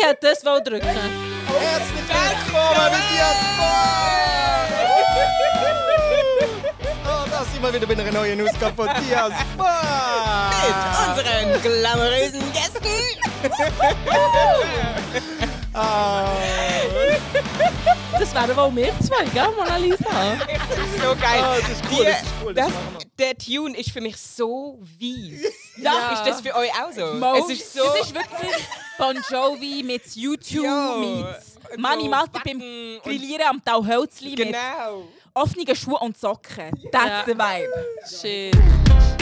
Ich hätte das wohl drücken. Herzlich willkommen mit Diaspora! Oh, da sind wir wieder bei einer neuen Ausgabe von Diaspora! unseren glamourösen Gästen. Ah, Das wären wohl wir zwei, gell, Mona Lisa? So geil. Ah, das ist cool, Die- das ist cool, das das, machen wir. der Tune ist für mich so weiss. Ja. Ist das für euch auch so? Es ist so. es ist wirklich Bon Jovi mit YouTube Ja. meets So Mani Malta beim Backen und- Grillieren am Tauhölzli mit Genau. offenen Schuhen und Socken. That's the vibe. Shit.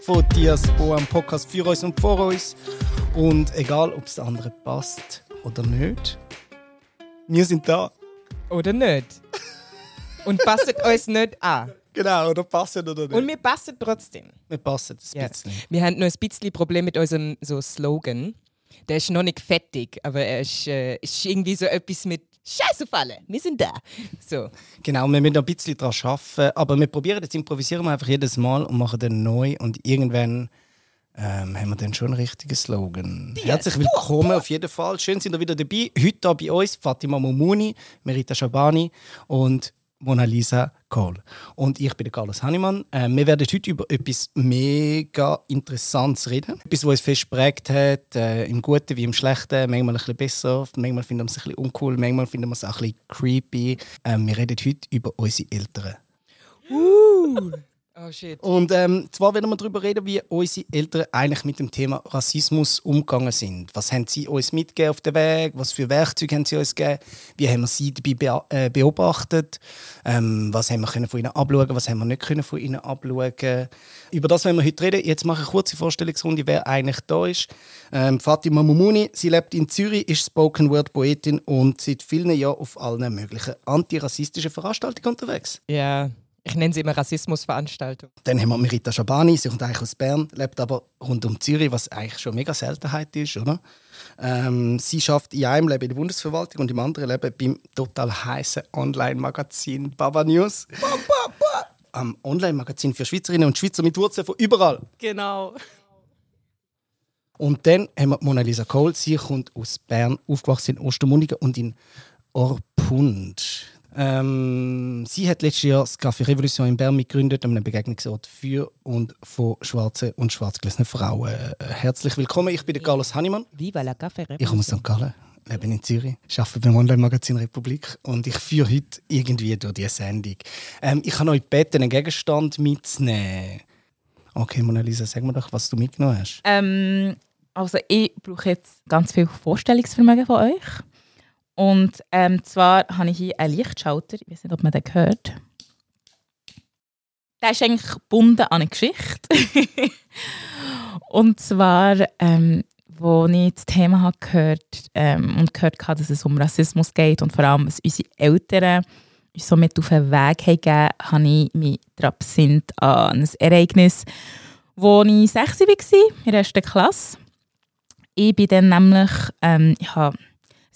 Von Diaspora, ein Podcast für uns und vor uns. Und egal, ob es den anderen passt oder nicht, wir sind da. Oder nicht? Und passt uns nicht an. Genau, oder passen oder nicht. Und wir passen trotzdem. wir passen ein Ja. bisschen. Wir haben noch ein bisschen Problem mit unserem so Slogan. Der ist noch nicht fertig, aber er ist, äh, ist irgendwie so etwas mit Scheiß auf alle, wir sind da. So. Genau, wir müssen noch ein bisschen daran arbeiten, aber wir probieren jetzt improvisieren wir einfach jedes Mal und machen dann neu und irgendwann ähm, haben wir dann schon einen richtigen Slogan. Herzlich willkommen auf jeden Fall. Schön sind ihr wieder dabei. Heute hier bei uns Fatima Mumuni, Merita Shabani und Mona Lisa Kohl. Und ich bin Carlos Hannemann. Ähm, wir werden heute über etwas mega Interessantes reden. Etwas, was uns fest geprägt hat, äh, im Guten wie im Schlechten. Manchmal ein bisschen besser, manchmal finden wir es ein bisschen uncool, manchmal finden wir es auch ein bisschen creepy. Ähm, wir reden heute über unsere Eltern. Oh shit. Und ähm, zwar werden wir darüber reden, wie unsere Eltern eigentlich mit dem Thema Rassismus umgegangen sind. Was haben sie uns mitgegeben auf den Weg? Was für Werkzeuge haben sie uns gegeben? Wie haben wir sie dabei äh, beobachtet? Ähm, was haben wir können von ihnen abschauen? Was haben wir nicht können von ihnen abschauen? Über das wollen wir heute reden. Jetzt mache ich eine kurze Vorstellungsrunde, wer eigentlich da ist. Ähm, Fatima Mumuni, sie lebt in Zürich, ist Spoken Word Poetin und seit vielen Jahren auf allen möglichen antirassistischen Veranstaltungen unterwegs. Ja, ich nenne sie immer Rassismusveranstaltung. Dann haben wir Merita Schabani, sie kommt eigentlich aus Bern, lebt aber rund um Zürich, was eigentlich schon mega Seltenheit ist, oder? Ähm, sie schafft in einem Leben in der Bundesverwaltung und im anderen Leben beim total heißen Online-Magazin Baba News. Am Online-Magazin für Schweizerinnen und Schweizer mit Wurzeln von überall. Genau. Und dann haben wir Mona Lisa Kohl. Sie kommt aus Bern, aufgewachsen in Ostermundigen und in Orpund. Ähm, sie hat letztes Jahr das Café Revolution in Bern mitgegründet, einem Begegnungsort für und von schwarzen und schwarzgelesenen Frauen. Herzlich willkommen, ich bin der Carlos Hannemann. Viva la Café Ich komme aus St. Gallen, lebe in Zürich, arbeite beim Online-Magazin Republik und ich führe heute irgendwie durch diese Sendung. Ähm, ich habe euch gebeten, einen Gegenstand mitzunehmen. Okay, Mona Lisa, sag mir doch, was du mitgenommen hast. Ähm, also ich brauche jetzt ganz viel Vorstellungsvermögen von euch. Und ähm, zwar habe ich hier einen Lichtschalter. Ich weiß nicht, ob man den hört. Der ist eigentlich gebunden an eine Geschichte. und zwar, ähm, wo ich das Thema habe gehört ähm, und gehört habe, dass es um Rassismus geht und vor allem, dass unsere Eltern uns so mit auf den Weg haben gegeben, habe ich mich daran besinnt an ein Ereignis, wo ich 6 war, in der ersten Klasse. Ich bin dann nämlich, ähm, ich habe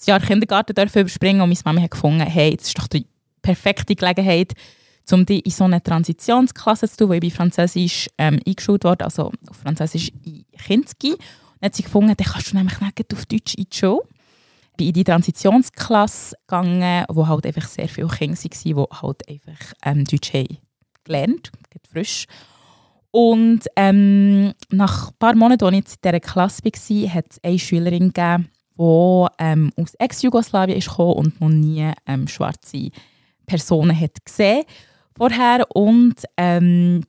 das Jahr Kindergarten überspringen und meine Mama hat gefunden, hey, das ist doch die perfekte Gelegenheit, um dich in so eine Transitionsklasse zu tun, wo ich bei Französisch ähm, eingeschult wurde, also auf Französisch in Kinski. Und dann hat sie gefunden, dann kannst du nämlich nicht auf Deutsch in die Schule. Ich bin in die Transitionsklasse gegangen, wo halt einfach sehr viele Kinder waren, die halt einfach ähm, Deutsch haben gelernt, frisch. Und ähm, nach ein paar Monaten, als ich in dieser Klasse war, hat es eine Schülerin gegeben, die ähm, aus Ex-Jugoslawien ist gekommen und noch nie ähm, schwarze Personen hat gesehen vorher. Und ähm,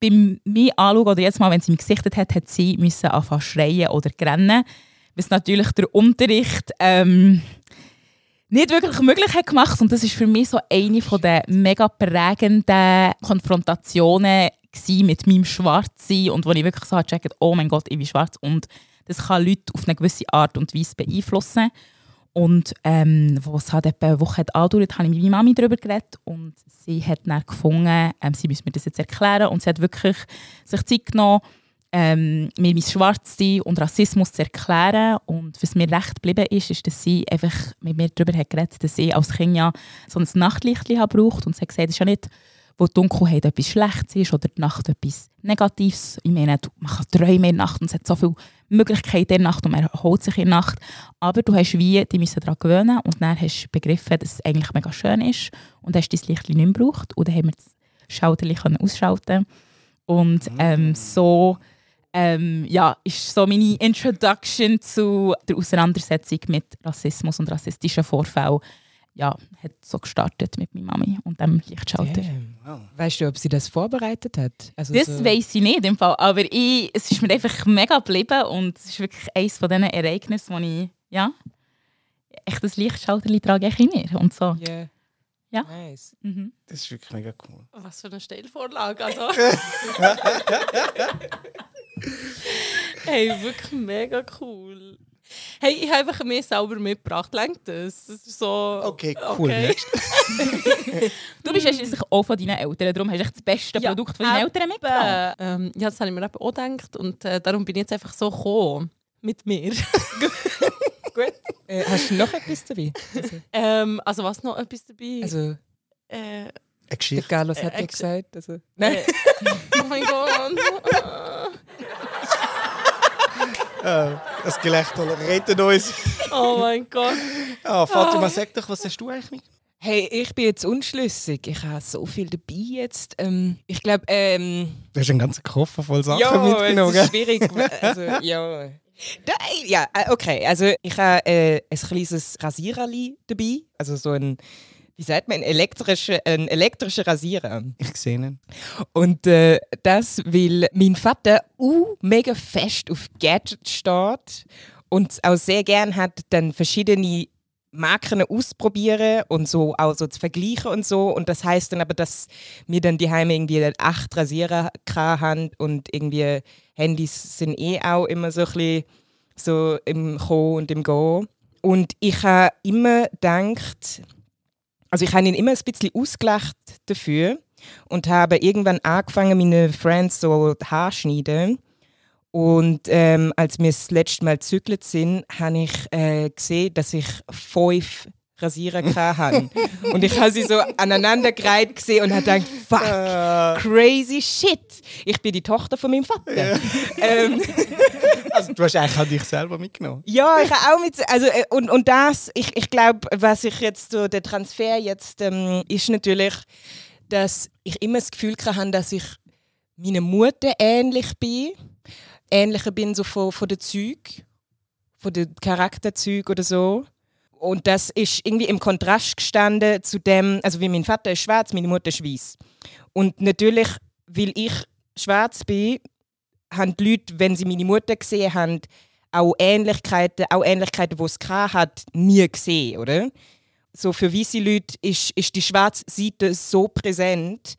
beim mir anschauen, oder jetzt mal, wenn sie mich gesichtet hat, hat sie müssen anfangen schreien oder rennen, was natürlich der Unterricht ähm, nicht wirklich möglich hat gemacht. Und das ist für mich so eine von der mega prägenden Konfrontationen mit meinem Schwarzsein und wo ich wirklich so gecheckt oh mein Gott, ich bin schwarz und das kann Leute auf eine gewisse Art und Weise beeinflussen. Und ähm, es halt etwa eine Woche andauert, habe ich mit meiner Mami darüber geredet und sie hat dann gefunden, ähm, sie müsse mir das jetzt erklären und sie hat wirklich sich Zeit genommen, ähm, mir mein Schwarzsein und Rassismus zu erklären. Und was mir recht geblieben ist, ist, dass sie einfach mit mir darüber hat geredet dass ich als Kind ja so ein Nachtlicht braucht und sie hat gesagt, es ist ja nicht wo Dunkelheit etwas Schlechtes ist oder die Nacht etwas Negatives. Ich meine, man kann träumen in der Nacht und es hat so viele Möglichkeiten in der Nacht und man erholt sich in der Nacht. Aber du hast wie, die müssen daran gewöhnen und dann hast du begriffen, dass es eigentlich mega schön ist und hast dein Licht nicht mehr gebraucht und dann haben wir das Schalterchen ausschalten und ähm, so ähm, ja, ist so meine Introduction zu der Auseinandersetzung mit Rassismus und rassistischen Vorfällen ja, hat so gestartet mit meiner Mami und dem Lichtschalter. Wow. Weißt du, ob sie das vorbereitet hat? Also das so weiß ich nicht im Fall, aber ich, es ist mir einfach mega geblieben und es ist wirklich eines von diesen Ereignissen, wo ich, ja, echt das Lichtschalter trage ich in mir und so. Yeah. Ja. Nice. Mhm. Das ist wirklich mega cool. Was für eine Stellvorlage, also. hey, wirklich mega cool. Hey, ich habe einfach mir selber mitgebracht. Lenkt das? das ist so, okay, cool. Okay. du bist ja schließlich auch von deinen Eltern, darum hast du das beste ja, Produkt von deinen Eltern mitgebracht. Ähm, ja, das habe ich mir auch gedacht und äh, darum bin ich jetzt einfach so gekommen. Mit mir. Gut. Äh, hast du noch etwas dabei? Also, ähm, also was noch etwas dabei? Also, äh, eine Geschichte. Der Carlos hat äh, ja gesagt. Also, nein. oh mein Gott. Äh, das Gelächter rettet uns. Oh mein Gott. Ah, Fatima, sag doch, was hast du eigentlich? Hey, ich bin jetzt unschlüssig. Ich habe so viel dabei jetzt. Ähm, ich glaube, ähm, Du hast einen ganzen Koffer voll Sachen ja, mitgenommen. Ja, schwierig. also, ja. Da, ja, äh, okay. Also ich habe äh, ein kleines Rasiererli dabei. Also so ein wie sagt man, ein elektrischer, ein elektrischer Rasierer. Ich sehe ihn. Und äh, das, weil mein Vater uh, mega fest auf Gadgets steht und auch sehr gern hat, dann verschiedene Marken ausprobieren und so auch so zu vergleichen und so. Und das heißt dann aber, dass wir dann die Heime irgendwie acht Rasierer haben und irgendwie Handys sind eh auch immer so ein bisschen so im Kommen und im Gehen. Und ich habe immer gedacht, also ich habe ihn immer ein bisschen ausgelacht dafür und habe irgendwann angefangen, meine Friends so Haare schneiden. Und ähm, als wir das letzte Mal gezügelt sind, habe ich äh, gesehen, dass ich fünf Rasierer hatte. und ich habe sie so aneinandergereiht gesehen und habe gedacht, fuck, ah. crazy shit. Ich bin die Tochter von meinem Vater. ähm, also du hast eigentlich auch dich selber mitgenommen. Ja, ich habe auch mit, also äh, und, und das, ich, ich glaube, was ich jetzt so, der Transfer jetzt ähm, ist natürlich, dass ich immer das Gefühl hatte, dass ich meiner Mutter ähnlich bin. Ähnlicher bin so von, von den Zügen, von den Charakterzügen oder so. Und das ist irgendwie im Kontrast gestanden zu dem, also wie mein Vater ist schwarz, meine Mutter ist weiß. Und natürlich, weil ich schwarz bin, haben die Leute, wenn sie meine Mutter gesehen haben, auch Ähnlichkeiten, auch Ähnlichkeiten, die es hat, nie gesehen, oder? So für weiße Leute ist, ist die schwarze Seite so präsent,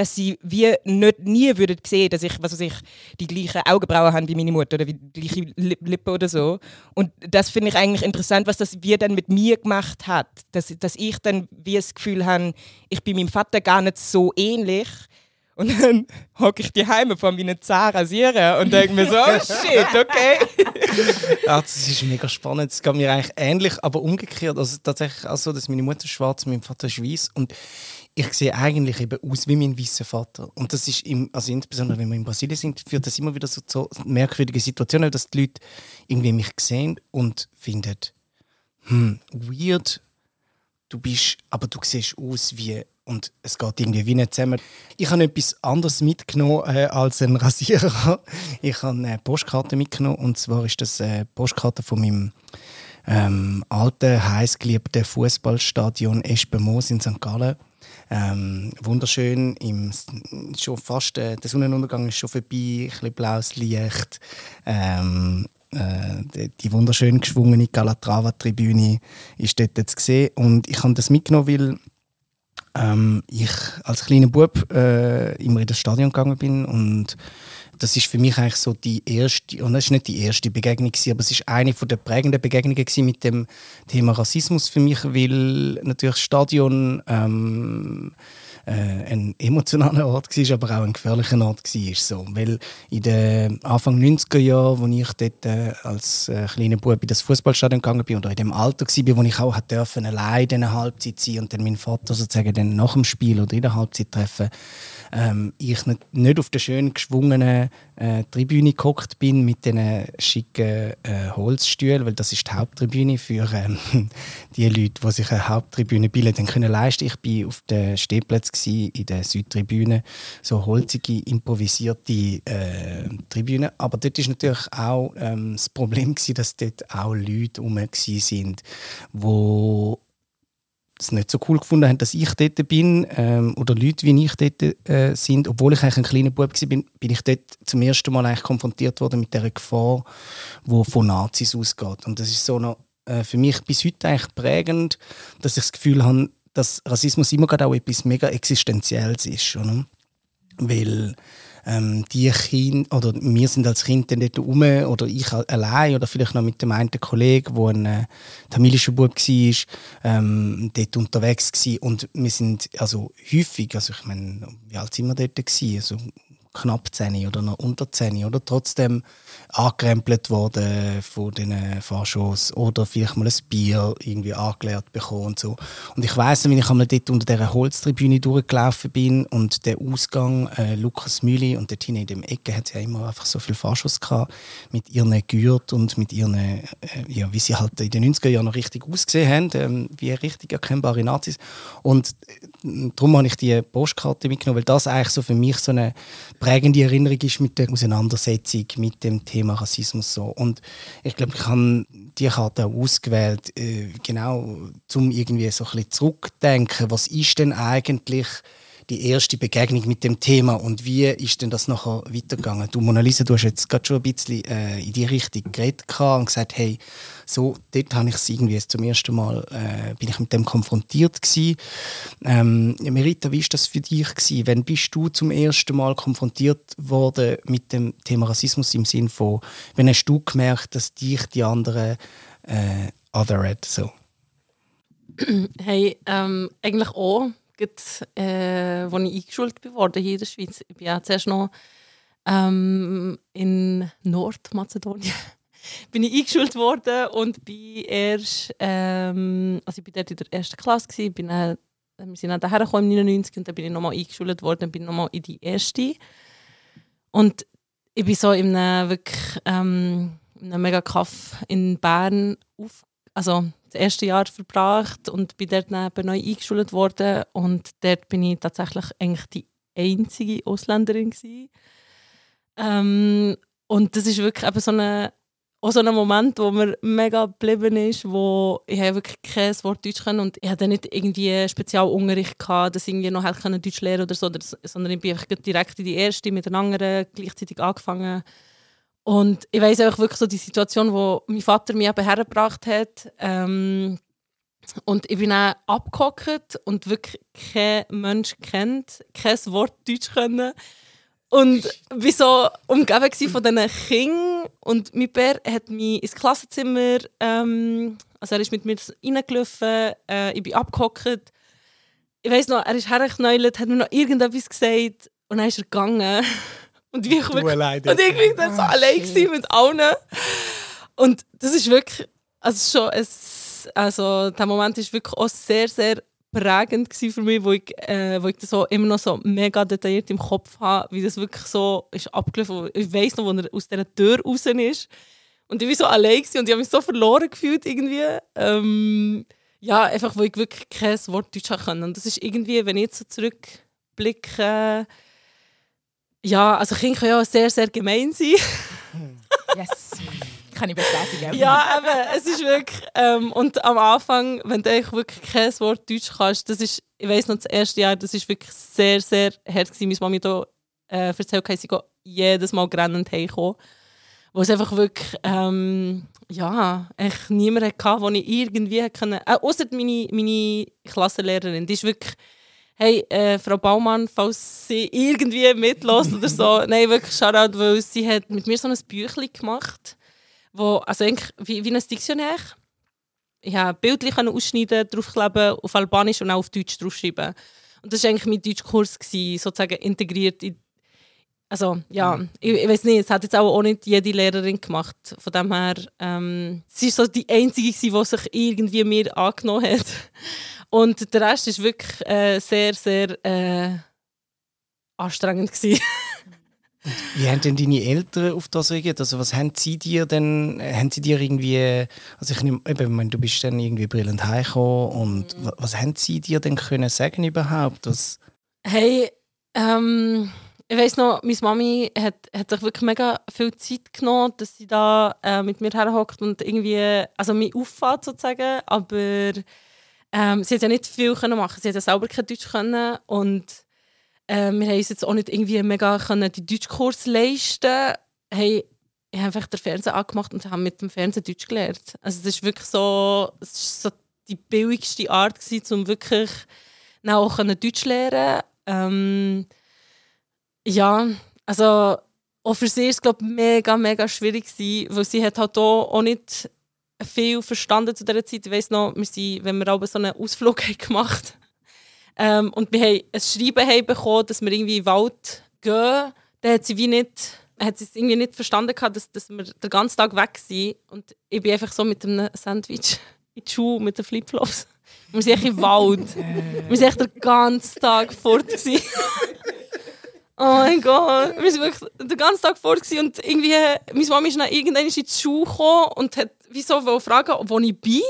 dass sie wie nicht, nie würden sehen, dass ich, was ich, die gleichen Augenbrauen habe wie meine Mutter oder wie die gleiche Lippe oder so. Und das finde ich eigentlich interessant, was das wir dann mit mir gemacht hat. Dass, dass ich dann wie das Gefühl habe, ich bin meinem Vater gar nicht so ähnlich, und dann hocke ich die Heime von meinen Zahn rasieren und denke mir so, oh shit, okay. ja, das ist mega spannend. Es geht mir eigentlich ähnlich, aber umgekehrt. Also tatsächlich auch so, dass meine Mutter schwarz, mein Vater ist und ich sehe eigentlich eben aus wie mein weißer Vater. Und das ist, im, also insbesondere wenn wir in Brasilien sind, führt das immer wieder so zu merkwürdigen Situationen, dass die Leute irgendwie mich sehen und finden, hm, weird, du bist, aber du siehst aus wie und es geht irgendwie wie nicht zusammen. Ich habe etwas anderes mitgenommen äh, als ein Rasierer. Ich habe eine Postkarte mitgenommen und zwar ist das eine Postkarte von meinem ähm, alten, heißgeliebten Fußballstadion Espenmoos in St. Gallen. Ähm, wunderschön, im, schon fast, äh, der Sonnenuntergang ist schon vorbei, ein bisschen blaues Licht. Ähm, äh, die, wunderschön geschwungene Calatrava-Tribüne ist dort zu sehen. Und ich habe das mitgenommen, weil ähm, ich als kleiner Bub äh, immer in das Stadion gegangen bin und das ist für mich eigentlich so die erste, und das ist nicht die erste Begegnung, gewesen, aber es ist eine von der prägenden Begegnungen mit dem Thema Rassismus für mich, weil natürlich das Stadion ähm, äh, ein emotionaler Ort war, aber auch ein gefährlicher Ort war. So. Weil in den Anfang 90er Jahren, als ich dort äh, als äh, kleiner Bub in das Fußballstadion gegangen bin oder in dem Alter war, wo ich auch dürfen, allein in der Halbzeit sein und dann meinen Vater sozusagen dann nach dem Spiel oder in der Halbzeit treffen, ähm, ich nicht, nicht auf der schön geschwungenen äh, Tribüne gehockt bin mit diesen schicken äh, Holzstühlen, weil das ist die Haupttribüne für ähm, die Leute, die sich eine Haupttribüne bilden können leisten. Ich bin auf dem Stehplatz in der Südtribüne, so holzige improvisierte äh, Tribüne. Aber dort ist natürlich auch ähm, das Problem gewesen, dass dort auch Leute rum waren, die es nicht so cool gefunden haben, dass ich dort bin ähm, oder Leute wie ich dort äh, sind. Obwohl ich eigentlich ein kleiner Bub war, bin, ich dort zum ersten Mal eigentlich konfrontiert worden mit der Gefahr, die von Nazis ausgeht. Und das ist so noch, äh, für mich bis heute eigentlich prägend, dass ich das Gefühl habe, dass Rassismus immer gerade auch etwas mega Existenzielles ist. Oder? Weil ähm, die Kinder, oder wir sind als Kind dann dort rum, oder ich allein, oder vielleicht noch mit dem einen Kollegen, der ein äh, tamilischer Bub war, ähm, dort unterwegs war. Und wir sind also häufig, also ich meine, wie alt sind wir dort gewesen? Also knapp 10 oder noch unter 10 oder trotzdem angekrempelt worden von den Fahrshows oder vielleicht mal ein Bier irgendwie angeleert bekommen und so. Und ich weiss, wie ich einmal dort unter dieser Holztribüne durchgelaufen bin und der Ausgang äh, Lukas Mühli und dort hinten in dem Ecke hat ja immer einfach so viele Fahrshows gehabt mit ihren Gürt und mit ihren, äh, ja, wie sie halt in den 90er Jahren noch richtig ausgesehen haben, ähm, wie richtig erkennbare Nazis. Und äh, darum habe ich die Postkarte mitgenommen, weil das eigentlich so für mich so eine prägende Erinnerung ist mit der Auseinandersetzung mit dem Thema Rassismus so. Und ich glaube, ich habe die Karte auch ausgewählt, äh, genau, um irgendwie so ein bisschen zurückdenken, was ist denn eigentlich die erste Begegnung mit dem Thema und wie ist denn das nachher weitergegangen? Du, Mona Lisa, du hast jetzt gerade schon ein bisschen äh, in die Richtung geredet und gesagt, hey, so, dort habe ich es irgendwie zum ersten Mal, äh, bin ich mit dem konfrontiert gewesen. Ähm, Merita, wie ist das für dich gewesen? Wann bist du zum ersten Mal konfrontiert worden mit dem Thema Rassismus im Sinn von, wenn hast du gemerkt, dass dich die anderen äh, othered, so? Hey, ähm, eigentlich auch als äh, ich eingeschult wurde hier in der Schweiz. Ich bin ja zuerst noch ähm, in Nordmazedonien bin ich eingeschult worden und bin erst, ähm, also ich bin dort in der ersten Klasse gewesen, bin dann, wir sind dann daher gekommen im 99 und dann bin ich nochmal eingeschult worden, bin nochmal in die erste und ich bin so in einem wirklich ähm, in einem mega Kaff in Bern auf, also das erste Jahr verbracht und bin dort neu eingeschult worden und dort bin ich tatsächlich eigentlich die einzige Ausländerin Ähm, und das ist wirklich eben so eine auch so ein Moment, wo mir mega geblieben ist, wo ich wirklich kein Wort Deutsch kann und ich hatte nicht irgendwie Spezialunterricht gehabt, dass ich noch hätte Deutsch lernen oder so, sondern ich bin direkt in die erste mit den anderen gleichzeitig angefangen und ich weiß auch wirklich so die Situation, wo mein Vater mich eben hergebracht hat. Ähm, und ich bin dann abgehockt und wirklich kein Mensch kennt, kein Wort Deutsch können. Und bin so umgeben von diesen Kindern. Und mein Bär hat mich ins Klassenzimmer, ähm, also er ist mit mir reingelaufen, äh, ich bin abgehockt. Ich weiß noch, er ist hergeknäult, hat mir noch irgendetwas gesagt und dann ist er gegangen. Und, wie ich, wirklich, und ich bin dann so oh, allein mit allen. Und das ist wirklich, also schon ein, also der Moment ist wirklich auch sehr, sehr prägend für mich, wo ich, äh, wo ich das so immer noch so mega detailliert im Kopf habe, wie das wirklich so ist abgelaufen. Ich weiß noch, wo er aus dieser Tür raus ist. Und ich war so allein und ich habe mich so verloren gefühlt irgendwie. Ähm, ja, einfach, wo ich wirklich kein Wort Deutsch können. Und das ist irgendwie, wenn ich jetzt so zurückblicke, äh, ja, also Kinder können ja sehr, sehr gemein sein. yes. Kann ich bestätigen. ja, aber es ist wirklich. Ähm, und am Anfang, wenn du wirklich kein Wort Deutsch kannst, das ist, ich weiß noch, das erste Jahr, das ist wirklich sehr, sehr hart gewesen. Meine Mami da äh, erzählt, dass sie jedes Mal grennend heimgekommen. Wo es einfach wirklich, ähm, ja, echt niemand hatte, den ich irgendwie können, äh, außer meine, meine Klassenlehrerin, die ist wirklich hey, äh, Frau Baumann, falls sie irgendwie mitlässt oder so, nein, wirklich Shoutout, weil sie hat mit mir so ein Büchlein gemacht, wo, also eigentlich wie, wie ein Diktionär. Ich habe Bildchen ausschneiden, draufkleben, auf Albanisch und auch auf Deutsch draufschreiben. Und das war eigentlich mein Deutschkurs, gewesen, sozusagen integriert in also ja, mhm. ich, ich weiß nicht, es hat jetzt auch, auch nicht jede Lehrerin gemacht. Von dem her, ähm, sie war so die Einzige, die sich irgendwie mir angenommen hat. Und der Rest war wirklich äh, sehr, sehr äh, anstrengend. Gewesen. Wie haben denn deine Eltern auf das reagiert? Also was haben sie dir denn, haben sie dir irgendwie, also ich nehme, eben, meine, du bist dann irgendwie brillend heimgekommen und mhm. was, was haben sie dir denn können sagen überhaupt? Was hey, ähm, ich weiß noch, meine Mami hat, hat sich wirklich mega viel Zeit genommen, dass sie da äh, mit mir herhockt und irgendwie, also mich auffahrt sozusagen, aber ähm, sie hat ja nicht viel können machen. Sie hat ja selber kein Deutsch können und äh, wir haben uns jetzt auch nicht irgendwie mega können die Deutschkurs leisten. Hey, ich habe einfach den Fernseher angemacht und habe mit dem Fernsehen Deutsch gelernt. Also das ist wirklich so, das ist so die billigste Art gewesen, um wirklich auch Deutsch lernen. Ähm, ja, also auch für sie es glaube mega, mega schwierig gewesen, weil sie hat halt auch, auch nicht viel verstanden zu dieser Zeit. Ich weiss noch, wir sind, wenn wir auch so einen Ausflug haben gemacht ähm, und wir haben ein Schreiben haben bekommen, dass wir irgendwie in den Wald gehen, dann hat sie wie nicht hat sie es irgendwie nicht verstanden gehabt, dass, dass wir den ganzen Tag weg sind. Und ich bin einfach so mit einem Sandwich in die Schuhe, mit den Flipflops. Wir sind echt im Wald. wir sind echt den ganzen Tag fort. Oh mein Gott, wir waren wirklich den ganzen Tag fort und irgendwie, meine Mama ist dann irgendwann in die Schule gekommen und hat wieso fragen, wo ich bin.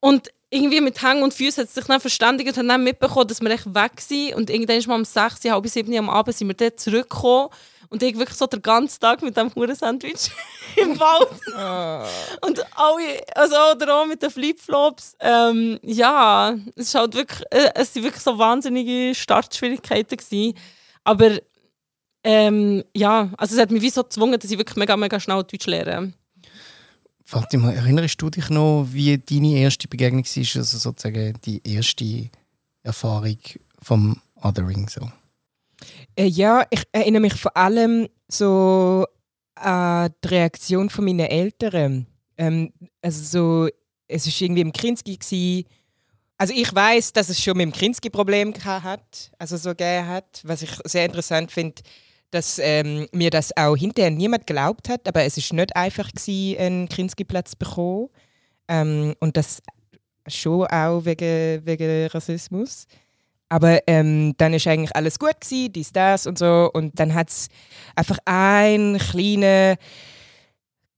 Und irgendwie mit Hängen und Füßen hat sie sich dann verständigt und hat dann mitbekommen, dass wir echt weg sind. Und irgendwann ist mal um 6, halb 7 am Abend sind wir dort zurückgekommen. Und ich wirklich so den ganzen Tag mit dem Huren-Sandwich im Wald. Oh. Und alle, also oder auch mit den Flipflops. Ähm, ja, es, ist halt wirklich, äh, es waren wirklich so wahnsinnige Startschwierigkeiten. Gewesen. Aber ähm, ja, also es hat mich wie so gezwungen, dass ich wirklich mega, mega schnell Deutsch lerne. Fatima, erinnerst du dich noch, wie deine erste Begegnung war, also sozusagen die erste Erfahrung vom Othering? So? Äh, ja, ich erinnere mich vor allem so an die Reaktion von meinen Eltern. Ähm, also so, es war irgendwie im gewesen, also ich weiß, dass es schon mit dem Krinsky Problem hat, also so gegeben hat, was ich sehr interessant finde, dass ähm, mir das auch hinterher niemand geglaubt hat, aber es ist nicht einfach gewesen, einen Krinsky Platz zu bekommen ähm, und das schon auch wegen, wegen Rassismus. Aber ähm, dann ist eigentlich alles gut gewesen, dies, das und so. Und dann hat es einfach ein kleiner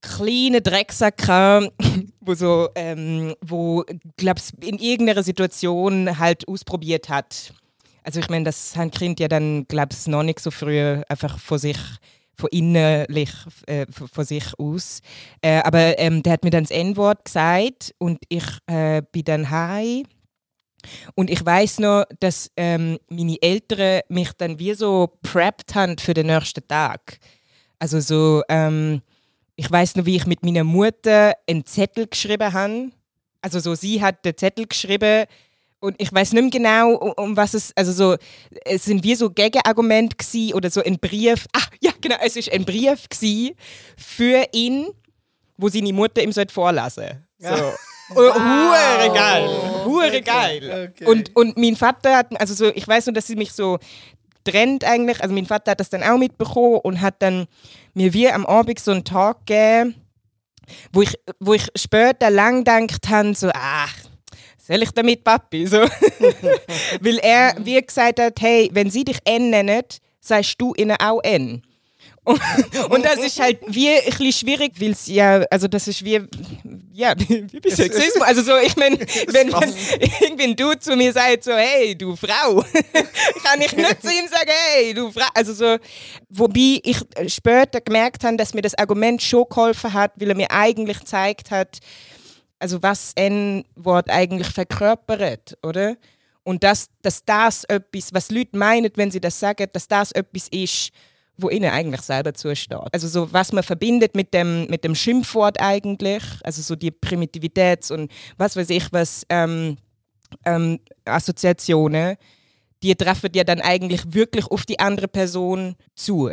kleinen Drecksack kam, wo so, ähm, wo, glaub's, in irgendeiner Situation halt ausprobiert hat. Also ich meine, das haben Kind ja dann, glaub's, noch nicht so früh einfach vor sich von innerlich äh, von sich aus. Äh, aber ähm, der hat mir dann das N-Wort gesagt und ich äh, bin dann heim. Und ich weiß noch, dass ähm, meine Eltern mich dann wie so prepped haben für den nächsten Tag. Also so, ähm, ich weiß noch, wie ich mit meiner Mutter einen Zettel geschrieben habe. Also so, sie hat den Zettel geschrieben und ich weiß nicht mehr genau, um, um, was es, also so, es sind wie so Gegenargumente oder so ein Brief. Ah, ja, genau, es ist ein Brief für ihn, wo seine Mutter ihm vorlesen sollte. So. Oh, wow. Hure geil. Hure okay. geil. Okay. Und, und mein Vater hat, also so, ich weiß nur, dass sie mich so trennt eigentlich. Also mein Vater hat das dann auch mitbekommen und hat dann mir wie am Abend so einen Tag gegeben, wo ich, wo ich später lang gedacht habe, so, ach, soll ich damit, Papi? So. Weil er wie gesagt hat, hey, wenn sie dich N nennen, sagst du ihnen auch N. Und, und das ist halt wie ein bisschen schwierig, weil es ja, also das ist wie, ja, wie bist Sexismus. Also so, ich meine, wenn, wenn irgendwie du zu mir sagst, so, hey, du Frau, kann ich nicht zu ihm sagen, hey, du Frau. Also so, wobei ich später gemerkt habe, dass mir das Argument schon geholfen hat, weil er mir eigentlich gezeigt hat, also was N-Wort eigentlich verkörpert, oder? Und dass, dass das etwas, was Leute meinen, wenn sie das sagen, dass das etwas ist, wo ihnen eigentlich selber zusteht. Also so, was man verbindet mit dem, mit dem Schimpfwort eigentlich, also so die Primitivitäts- und was weiß ich was, ähm, ähm, Assoziationen, die treffen ja dann eigentlich wirklich auf die andere Person zu.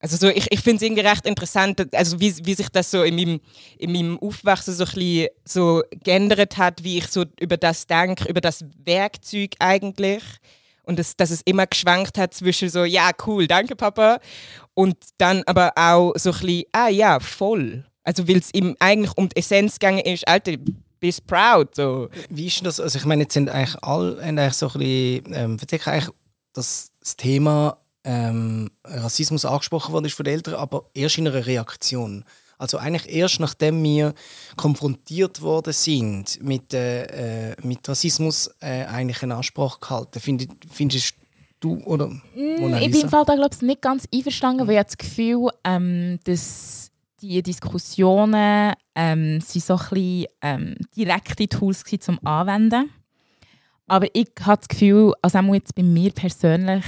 Also so, ich, ich finde es irgendwie recht interessant, also wie, wie sich das so in meinem, in meinem Aufwachsen so ein so geändert hat, wie ich so über das denke, über das Werkzeug eigentlich. Und das, dass es immer geschwankt hat zwischen so, ja, cool, danke Papa. Und dann aber auch so ein bisschen, ah ja, voll. Also weil es ihm eigentlich um die Essenz gegangen ist, Alter, bist proud. So. Wie ist das? Also ich meine, jetzt sind eigentlich alle eigentlich so ein bisschen, ähm, eigentlich, dass das Thema ähm, Rassismus angesprochen worden ist von den Eltern, aber erst in einer Reaktion. Also eigentlich erst nachdem wir konfrontiert worden sind mit, äh, äh mit Rassismus, äh, eigentlich einen Anspruch gehalten. Find, findest du oder mm, Ich bin im Fall da glaube ich nicht ganz einverstanden, weil ich das Gefühl, ähm, dass die Diskussionen ähm, sind so ein bisschen, ähm, direkte Tools zum Anwenden. Aber ich habe das Gefühl, also auch jetzt bei mir persönlich,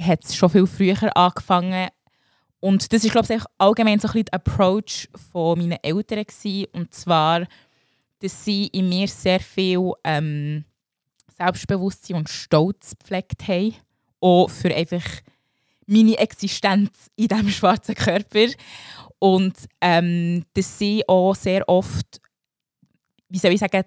hat es schon viel früher angefangen. Und das ist, glaube ich, allgemein so ein bisschen der Approach von meinen Eltern. Gewesen. Und zwar, dass sie in mir sehr viel ähm, Selbstbewusstsein und Stolz gepflegt haben. Auch für einfach meine Existenz in diesem schwarzen Körper. Und ähm, dass sie auch sehr oft, wie soll ich sagen,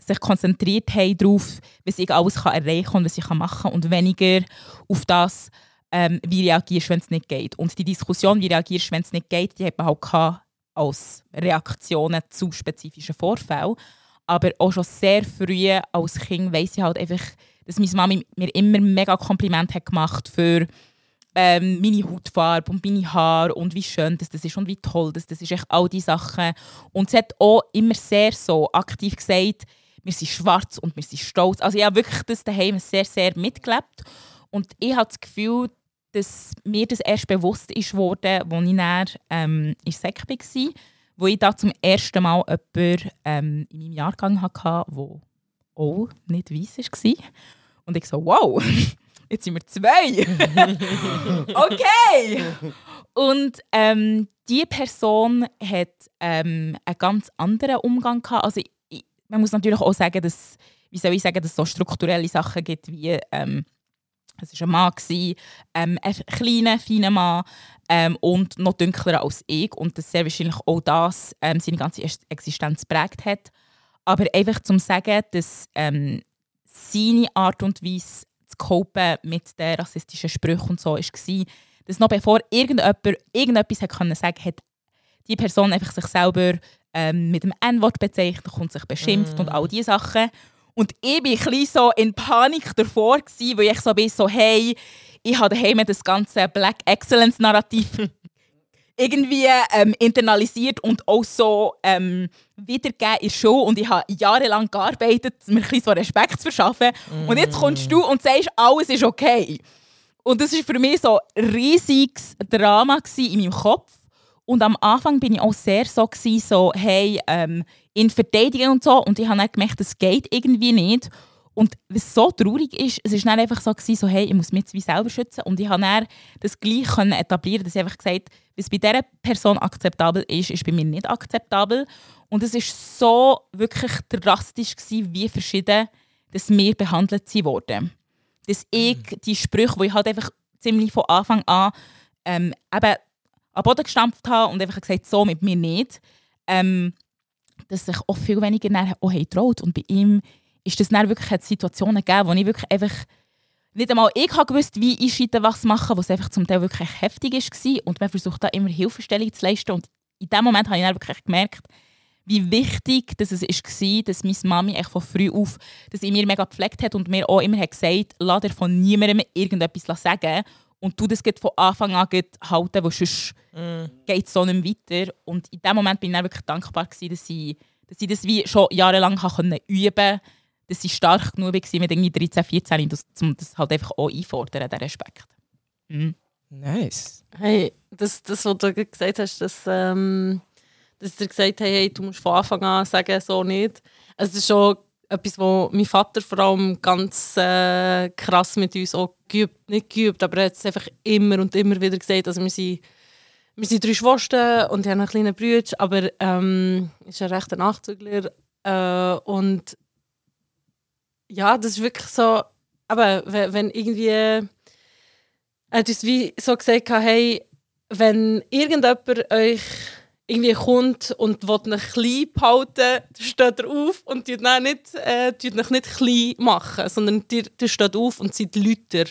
sich konzentriert haben darauf, was ich alles erreichen kann und was ich machen kann und weniger auf das, ähm, wie reagierst du, wenn es nicht geht. Und die Diskussion, wie reagierst du, wenn es nicht geht, die hat man halt als Reaktionen zu spezifischen Vorfällen. Aber auch schon sehr früh als Kind weiss ich halt einfach, dass meine Mama mir immer mega Kompliment hat gemacht für ähm, meine Hautfarbe und meine Haare und wie schön das, das ist und wie toll das, das ist. Echt all diese Sachen. Und sie hat auch immer sehr so aktiv gesagt, wir sind schwarz und wir sind stolz. Also ich habe wirklich das daheim sehr, sehr mitgelebt. Und ich habe das Gefühl, dass mir das erst bewusst ist worden, als ich dann ähm, in Sek war, wo ich da zum ersten Mal jemanden ähm, in meinem Jahrgang hatte, der auch nicht weiss war. Und ich so, wow, jetzt sind wir zwei. okay. Und ähm, die Person hat ähm, einen ganz anderen Umgang gehabt. Also ich, man muss natürlich auch sagen, dass, wie soll ich sagen, dass es so strukturelle Sachen gibt wie ähm, es war ein Mann, ähm, ein kleiner, feiner Mann ähm, und noch dunkler als ich. Und dass sehr wahrscheinlich auch das ähm, seine ganze Existenz prägt hat. Aber einfach zum sagen, dass ähm, seine Art und Weise zu copen mit den rassistischen Sprüchen und so war, dass noch bevor irgendjemand irgendetwas hat können sagen hat die Person einfach sich selber ähm, mit dem N-Wort bezeichnet und sich beschimpft mm. und all diese Sachen. Und ich war ein so in Panik davor, gewesen, weil ich so bin, so, hey, ich habe daheim das ganze Black Excellence Narrativ irgendwie ähm, internalisiert und auch so ähm, wiedergegeben in Show und ich habe jahrelang gearbeitet, mir ein so Respekt zu verschaffen. Mm. Und jetzt kommst du und sagst, alles ist okay. Und das war für mich so ein riesiges Drama in meinem Kopf. Und am Anfang bin ich auch sehr so, gewesen, so hey, ähm, in Verteidigung und so. Und ich habe dann gemerkt, das geht irgendwie nicht. Und was so traurig ist, es war einfach so, gewesen, so hey, ich muss mich jetzt wie selber schützen. Und ich habe dann das gleich können etablieren, dass ich einfach gesagt was bei dieser Person akzeptabel ist, ist bei mir nicht akzeptabel. Und es war so wirklich drastisch, gewesen, wie verschieden dass wir behandelt wurden. Dass ich mhm. die Sprüche, die ich halt einfach ziemlich von Anfang an ähm, eben am Boden gestampft habe und einfach gesagt, so mit mir nicht, ähm, dass sich auch viel weniger auch traut. Und bei ihm ist das dann wirklich Situationen gegeben, wo ich wirklich einfach nicht einmal ich gewusst, wie ich was machen, was einfach zum Teil wirklich heftig war. Und man versucht da immer Hilfestellung zu leisten. Und in dem Moment habe ich dann wirklich gemerkt, wie wichtig dass es war, dass meine Mami echt von früh auf dass sie mir mega gepflegt hat und mir auch immer hat gesagt lass dir von niemandem irgendetwas sagen und du das von Anfang an halten, weil sonst mm. geht es so nicht weiter. Und in dem Moment bin ich wirklich dankbar, gewesen, dass, ich, dass ich das wie schon jahrelang üben konnte, dass ich stark genug war mit irgendwie 13, 14, das, um das halt einfach auch einfordern, den Respekt. Mm. Nice. Hey, das, das, was du gesagt hast, dass, ähm, dass dir gesagt haben, hey, du musst von Anfang an sagen, so nicht. Also, es ist schon etwas, was mein Vater vor allem ganz äh, krass mit uns auch geübt, nicht geübt, aber er hat es einfach immer und immer wieder gesagt. Also wir sind, wir sind drei Schwestern und haben einen kleinen Bruder, aber ähm, ist ein rechter Nachzügler äh, und ja, das ist wirklich so, aber wenn irgendwie, äh, das wie so gesagt hey, wenn irgendjemand euch irgendwie kommt und will euch klein behalten, steht er auf und tut euch nicht, äh, nicht klein machen, sondern ihr, steht auf und seid Lüter.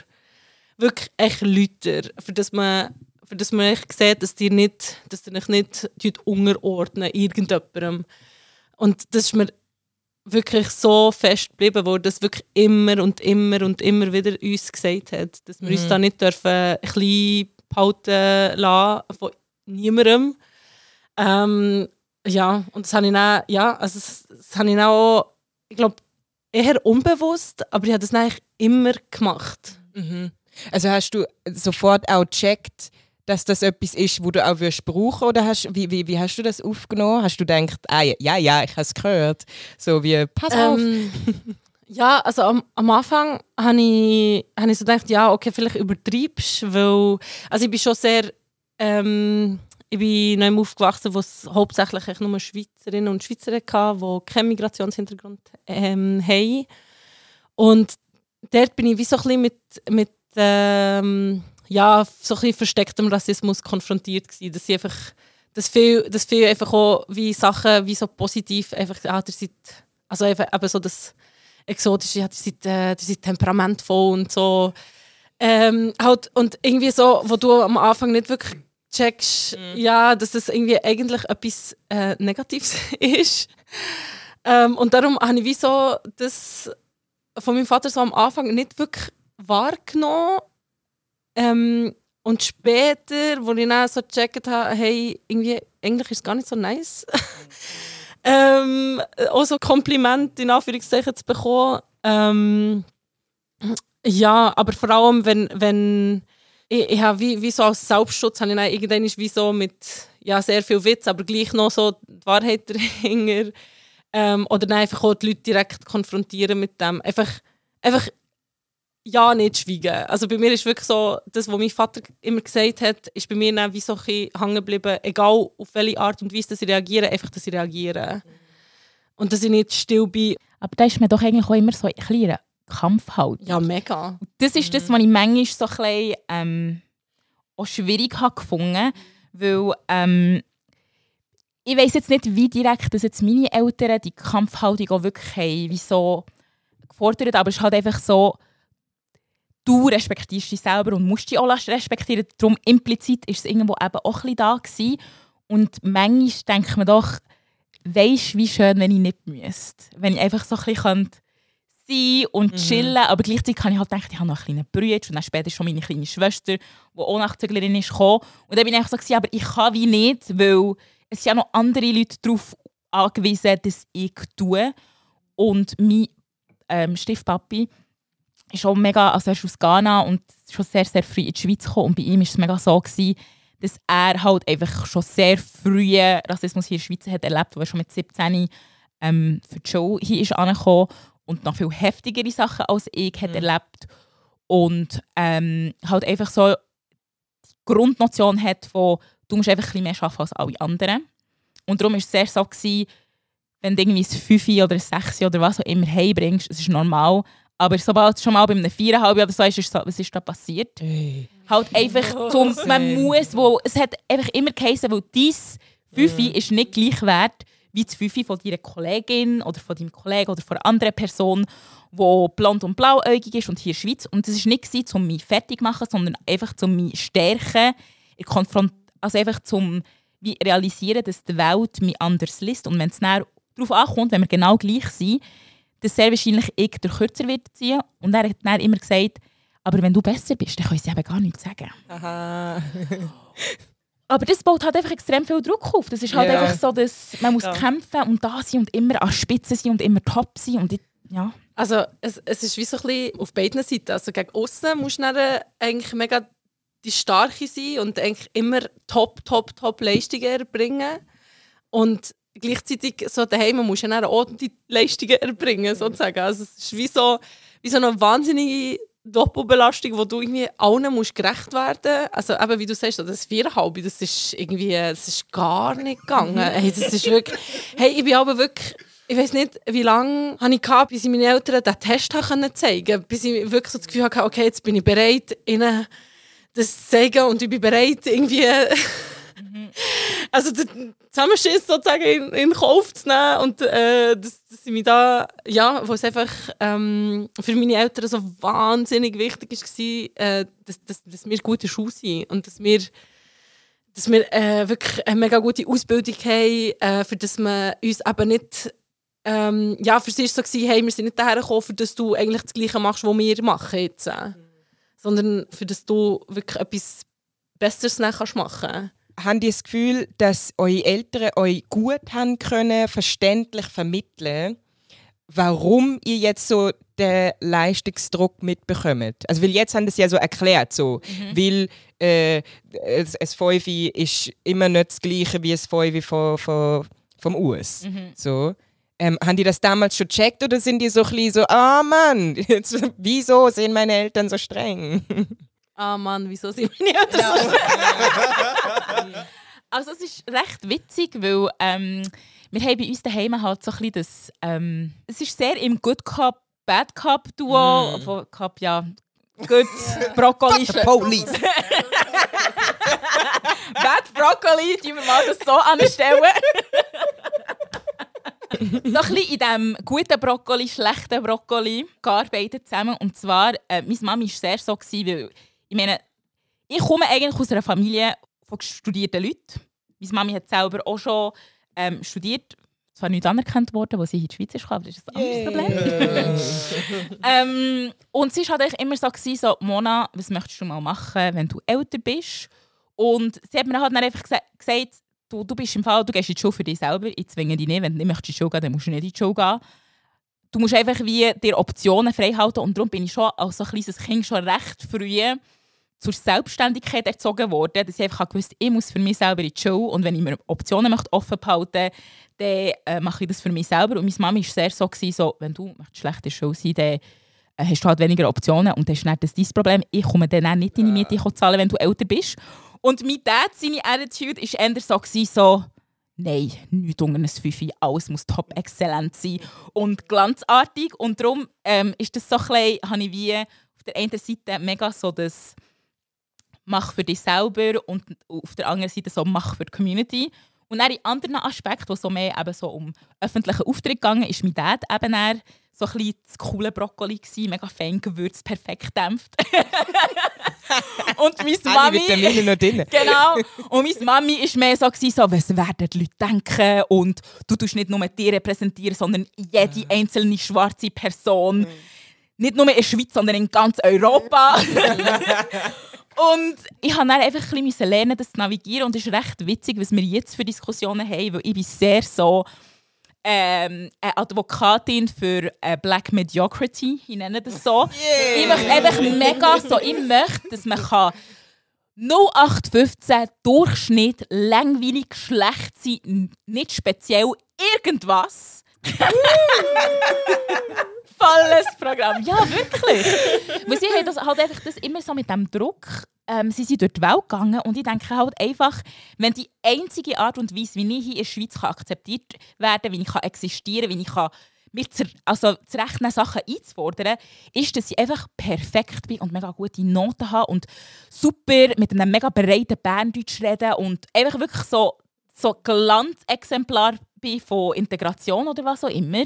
Wirklich echt Lüter, für das man für das man echt sieht, dass ihr nicht, dass ihr euch nicht unterordnen irgendjemandem. Und das ist mir wirklich so fest geblieben, wo das wirklich immer und immer und immer wieder uns gesagt hat, dass wir mhm. uns da nicht dürfen klein behalten lassen von niemandem. Ähm, ja, und das habe ich auch, ja, also das, das habe ich auch, ich glaube, eher unbewusst, aber ich habe das eigentlich immer gemacht. Mhm. Also hast du sofort auch gecheckt, dass das etwas ist, wo du auch wirst brauchen oder hast, wie, wie, wie hast du das aufgenommen? Hast du gedacht, ah, ja, ja, ich habe es gehört, so wie, pass ähm, auf. Ja, also am, am Anfang habe ich, hab ich so gedacht, ja, okay, vielleicht übertreibst du, weil, also ich bin schon sehr, ähm, ich bin noch aufgewachsen, wo es hauptsächlich nur Schweizerinnen und Schweizer hatten, die keinen Migrationshintergrund ähm, haben. Und dort bin ich wie so ein bisschen mit, mit ähm, ja, so ein bisschen verstecktem Rassismus konfrontiert gewesen, dass sie einfach, dass viel, dass viel einfach auch wie Sachen wie so positiv einfach, ah, ihr seid, also eben so das exotische, ja, ihr seid, äh, ihr seid temperamentvoll und so, ähm, halt, und irgendwie so, wo du am Anfang nicht wirklich checkst, mhm. ja, dass das irgendwie eigentlich etwas äh, Negatives ist. Ähm, und darum habe ich wie so das von meinem Vater so am Anfang nicht wirklich wahrgenommen ähm, und später, wo ich dann so gecheckt habe, hey, irgendwie, eigentlich ist es gar nicht so nice, ähm, auch so Kompliment in Anführungszeichen zu bekommen. Ähm, ja, aber vor allem, wenn, wenn ich, ich habe wie, wie so als Selbstschutz habe ich dann irgendwann wie so mit ja, sehr viel Witz, aber gleich noch so die Wahrheit dahinter. Ähm, oder dann einfach auch die Leute direkt konfrontieren mit dem. Einfach, einfach ja nicht schweigen. Also bei mir ist wirklich so, das, was mein Vater immer gesagt hat, ist bei mir dann wie so ein hängen geblieben, egal auf welche Art und Weise dass ich reagiere, einfach, dass ich reagiere. Und dass ich nicht still bin. Aber da ist mir doch eigentlich auch immer so ein kleiner Kampfhaltung. Ja, mega. Das ist das, was ich manchmal so ein bisschen, ähm, auch schwierig habe gefunden, weil ähm, ich weiß jetzt nicht, wie direkt dass jetzt meine Eltern die Kampfhaltung auch wirklich haben, wie so gefordert, aber es ist halt einfach so, du respektierst dich selber und musst dich auch respektieren. Darum implizit ist es irgendwo eben auch ein da gewesen. Und manchmal denkt man doch, weisst wie schön, wenn ich nicht müsste. Wenn ich einfach so ein bisschen sein und mhm. chillen Aber gleichzeitig kann ich halt denken, ich habe noch einen kleinen Bruder und dann später schon meine kleine Schwester, die auch Nachtzüglerin ist, gekommen. Und dann bin ich einfach so, aber ich kann wie nicht, weil es sind ja noch andere Leute darauf angewiesen, dass ich tue. Und mein ähm, Stiefpapi ist auch mega, also er ist aus Ghana und schon sehr, sehr früh in die Schweiz gekommen und bei ihm war es mega so, gewesen, dass er halt einfach schon sehr früh Rassismus hier in der Schweiz hat erlebt, wo er schon mit 17 ähm, für die Show hier ist angekommen und noch viel heftigere Sachen als ich mhm. hat erlebt und ähm, halt einfach so die Grundnotion hat von du musst einfach ein bisschen mehr arbeiten als alle anderen und darum war es sehr so gewesen, wenn du irgendwie ein 5 oder ein 6 oder was auch immer heimbringst, es ist normal, aber sobald es schon mal bei einem viereinhalb oder so ist, ist so, was ist da passiert? Hey. Halt einfach, zum, man muss, wo, es hat einfach immer geheißen, weil dein Fünfi mm. ist nicht gleich wert wie das Fünfi von deiner Kollegin oder von deinem Kollegen oder von einer anderen Person, die blond und blauäugig ist und hier in der Schweiz. Und das war nicht, um mich fertig zu machen, sondern einfach um mich stärken, also einfach zum wie realisieren, dass die Welt mich anders liest. Und wenn es darauf ankommt, wenn wir genau gleich sind, dass sehr wahrscheinlich ich der Kürzer wird ziehen. Und er hat dann immer gesagt, aber wenn du besser bist, dann können sie eben gar nichts sagen. Aha. aber das baut halt einfach extrem viel Druck auf. Das ist halt yeah. einfach so, dass man muss ja. kämpfen und da sein und immer an Spitze sein und immer top sein. Und ich, ja. Also es, es ist wie so ein bisschen auf beiden Seiten. Also gegen außen musst du dann eigentlich mega die Starke sein und eigentlich immer top, top, top Leistungen erbringen. Und gleichzeitig so daheim musst du ja auch die Leistungen erbringen, sozusagen. Also es ist wie so, wie so eine wahnsinnige Doppelbelastung, wo du irgendwie allen musst gerecht werden Also eben, wie du sagst, das Vierhalb, das ist irgendwie, das ist gar nicht gegangen. hey, das ist wirklich, hey, ich bin aber wirklich ich weiß nicht, wie lange habe ich gehabt, bis ich meinen Eltern diesen Test zeigen konnte. Bis ich wirklich so das Gefühl hatte, okay, jetzt bin ich bereit, ihnen das zu zeigen und ich bin bereit, irgendwie. Mhm. also den Zusammenschiss sozusagen in, in Kauf zu nehmen. Und äh, dass, dass ich mich da, ja, wo es einfach ähm, für meine Eltern so wahnsinnig wichtig war, äh, dass, dass, dass wir gute Schuhe sind und dass wir dass wir äh, wirklich eine mega gute Ausbildung haben, äh, für dass man uns eben nicht ähm, ja, für sie war es so, hey, wir sind nicht daher gekommen, für dass du eigentlich das Gleiche machst, was wir machen jetzt. Mhm. Sondern für dass du wirklich etwas Besseres machen kannst. Haben ihr das Gefühl, dass eure Eltern euch gut haben können, verständlich vermitteln, warum ihr jetzt so den Leistungsdruck mitbekommt? Also, weil jetzt haben sie ja so erklärt, so, mhm. weil äh, ein 5 ist immer nicht das Gleiche wie ein 5 von, von, vom US. Mhm. So. Ähm, haben die das damals schon checkt oder sind die so ein bisschen so, ah oh Mann, jetzt, wieso sind meine Eltern so streng? Ah oh Mann, wieso sind Eltern ja. so also es ist recht witzig, weil ähm, wir haben bei uns daheim halt so ein bisschen das, ähm, es ist sehr im Good Cup, Bad Cup Duo, mm. Cup ja Good Brokkoli. Police. Bad Brokkoli, die wir mal das so anstellen so ein bisschen in diesem guten Brokkoli, schlechten Brokkoli gearbeitet zusammen. Und zwar, äh, meine Mama war sehr so, gewesen, weil, ich meine, ich komme eigentlich aus einer Familie von studierten Leuten. Meine Mama hat selber auch schon ähm, studiert, zwar nicht anerkannt worden, als sie in die Schweiz kam, aber das ist ein anderes Problem. ähm, und sie war halt immer so, so, Mona, was möchtest du mal machen, wenn du älter bist? Und sie hat mir halt dann einfach gesagt, du, du bist im Fall, du gehst in die Schule für dich selber, ich zwinge dich nicht, wenn du nicht möchtest in die Schule gehen, dann musst du nicht in die Schule gehen. Du musst einfach wie dir Optionen frei halten und darum bin ich schon als so ein kleines Kind schon recht früh zur Selbstständigkeit erzogen worden, dass ich einfach gewusst ich muss für mich selber in die Schule und wenn ich mir Optionen möchte offen behalten dann äh, mache ich das für mich selber. Und meine Mama war sehr so, gewesen, so wenn du schlecht in der Schule sein dann äh, hast du halt weniger Optionen und das ist nicht das dein Problem. Ich komme dann auch nicht deine Miete zahlen, wenn du älter bist. Und mein Dad, seine Attitude, war eher so, so nein, nichts unter einem Fünfe, alles muss top exzellent sein und glanzartig. Und darum ähm, ist das so ein bisschen, habe ich wie auf der einen Seite mega so das «Mach für dich selber» und auf der anderen Seite so «Mach für die Community». Und dann in anderen Aspekten, wo so mehr eben so um öffentlichen Auftritt ging, ist mein Dad eben eher so ein bisschen das coole Brokkoli gewesen, mega fein gewürzt, perfekt dämpft. und meine Mami... noch drin. genau. Und meine Mami war mehr so, gewesen, so, was werden die Leute denken? Und du tust nicht nur die repräsentieren, sondern jede einzelne schwarze Person. Nicht nur in der Schweiz, sondern in ganz Europa. Und ich musste dann einfach ein bisschen lernen, das zu navigieren. Und es ist recht witzig, was wir jetzt für Diskussionen haben, weil ich bin sehr so ähm, eine Advokatin für äh, Black Mediocrity, ich nenne das so. Yeah. Ich möchte einfach mega so, ich möchte, dass man kann 0815 Durchschnitt, langweilig, schlecht sein, nicht speziell irgendwas. Volles Programm. Ja, wirklich. Sie haben das halt einfach das immer so mit dem Druck ähm, sie sind durch die Welt gegangen und ich denke halt einfach, wenn die einzige Art und Weise, wie ich hier in der Schweiz kann akzeptiert werden kann, wie ich kann existieren wie ich kann mir zu, also zu rechnen Sachen einzufordern, ist, dass ich einfach perfekt bin und mega gute Noten habe und super mit einem mega breiten Berndeutsch reden und einfach wirklich so, so Glanzexemplar bin von Integration oder was auch immer.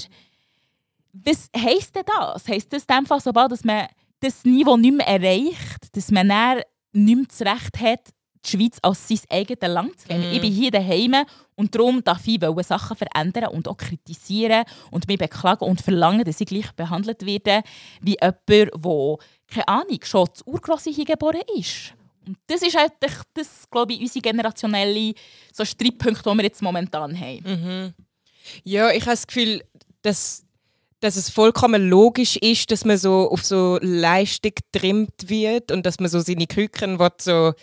Was heisst denn das? Heisst das in dem Fall, sobald dass man das Niveau nicht mehr erreicht, dass man dann nicht mehr das Recht hat, die Schweiz als sein eigenes Land zu kennen. Mm. Ich bin hier daheim und darum darf ich Sachen verändern und auch kritisieren und mich beklagen und verlangen, dass ich gleich behandelt werde wie jemand, der, keine Ahnung, schon zu Urgrosse hier geboren ist. Und das ist halt das, glaube ich, unsere generationelle so Streitpunkt, den wir jetzt momentan haben. Mhm. Ja, ich habe das Gefühl, dass dass es vollkommen logisch ist, dass man so auf so Leistung getrimmt wird und dass man so seine Küken so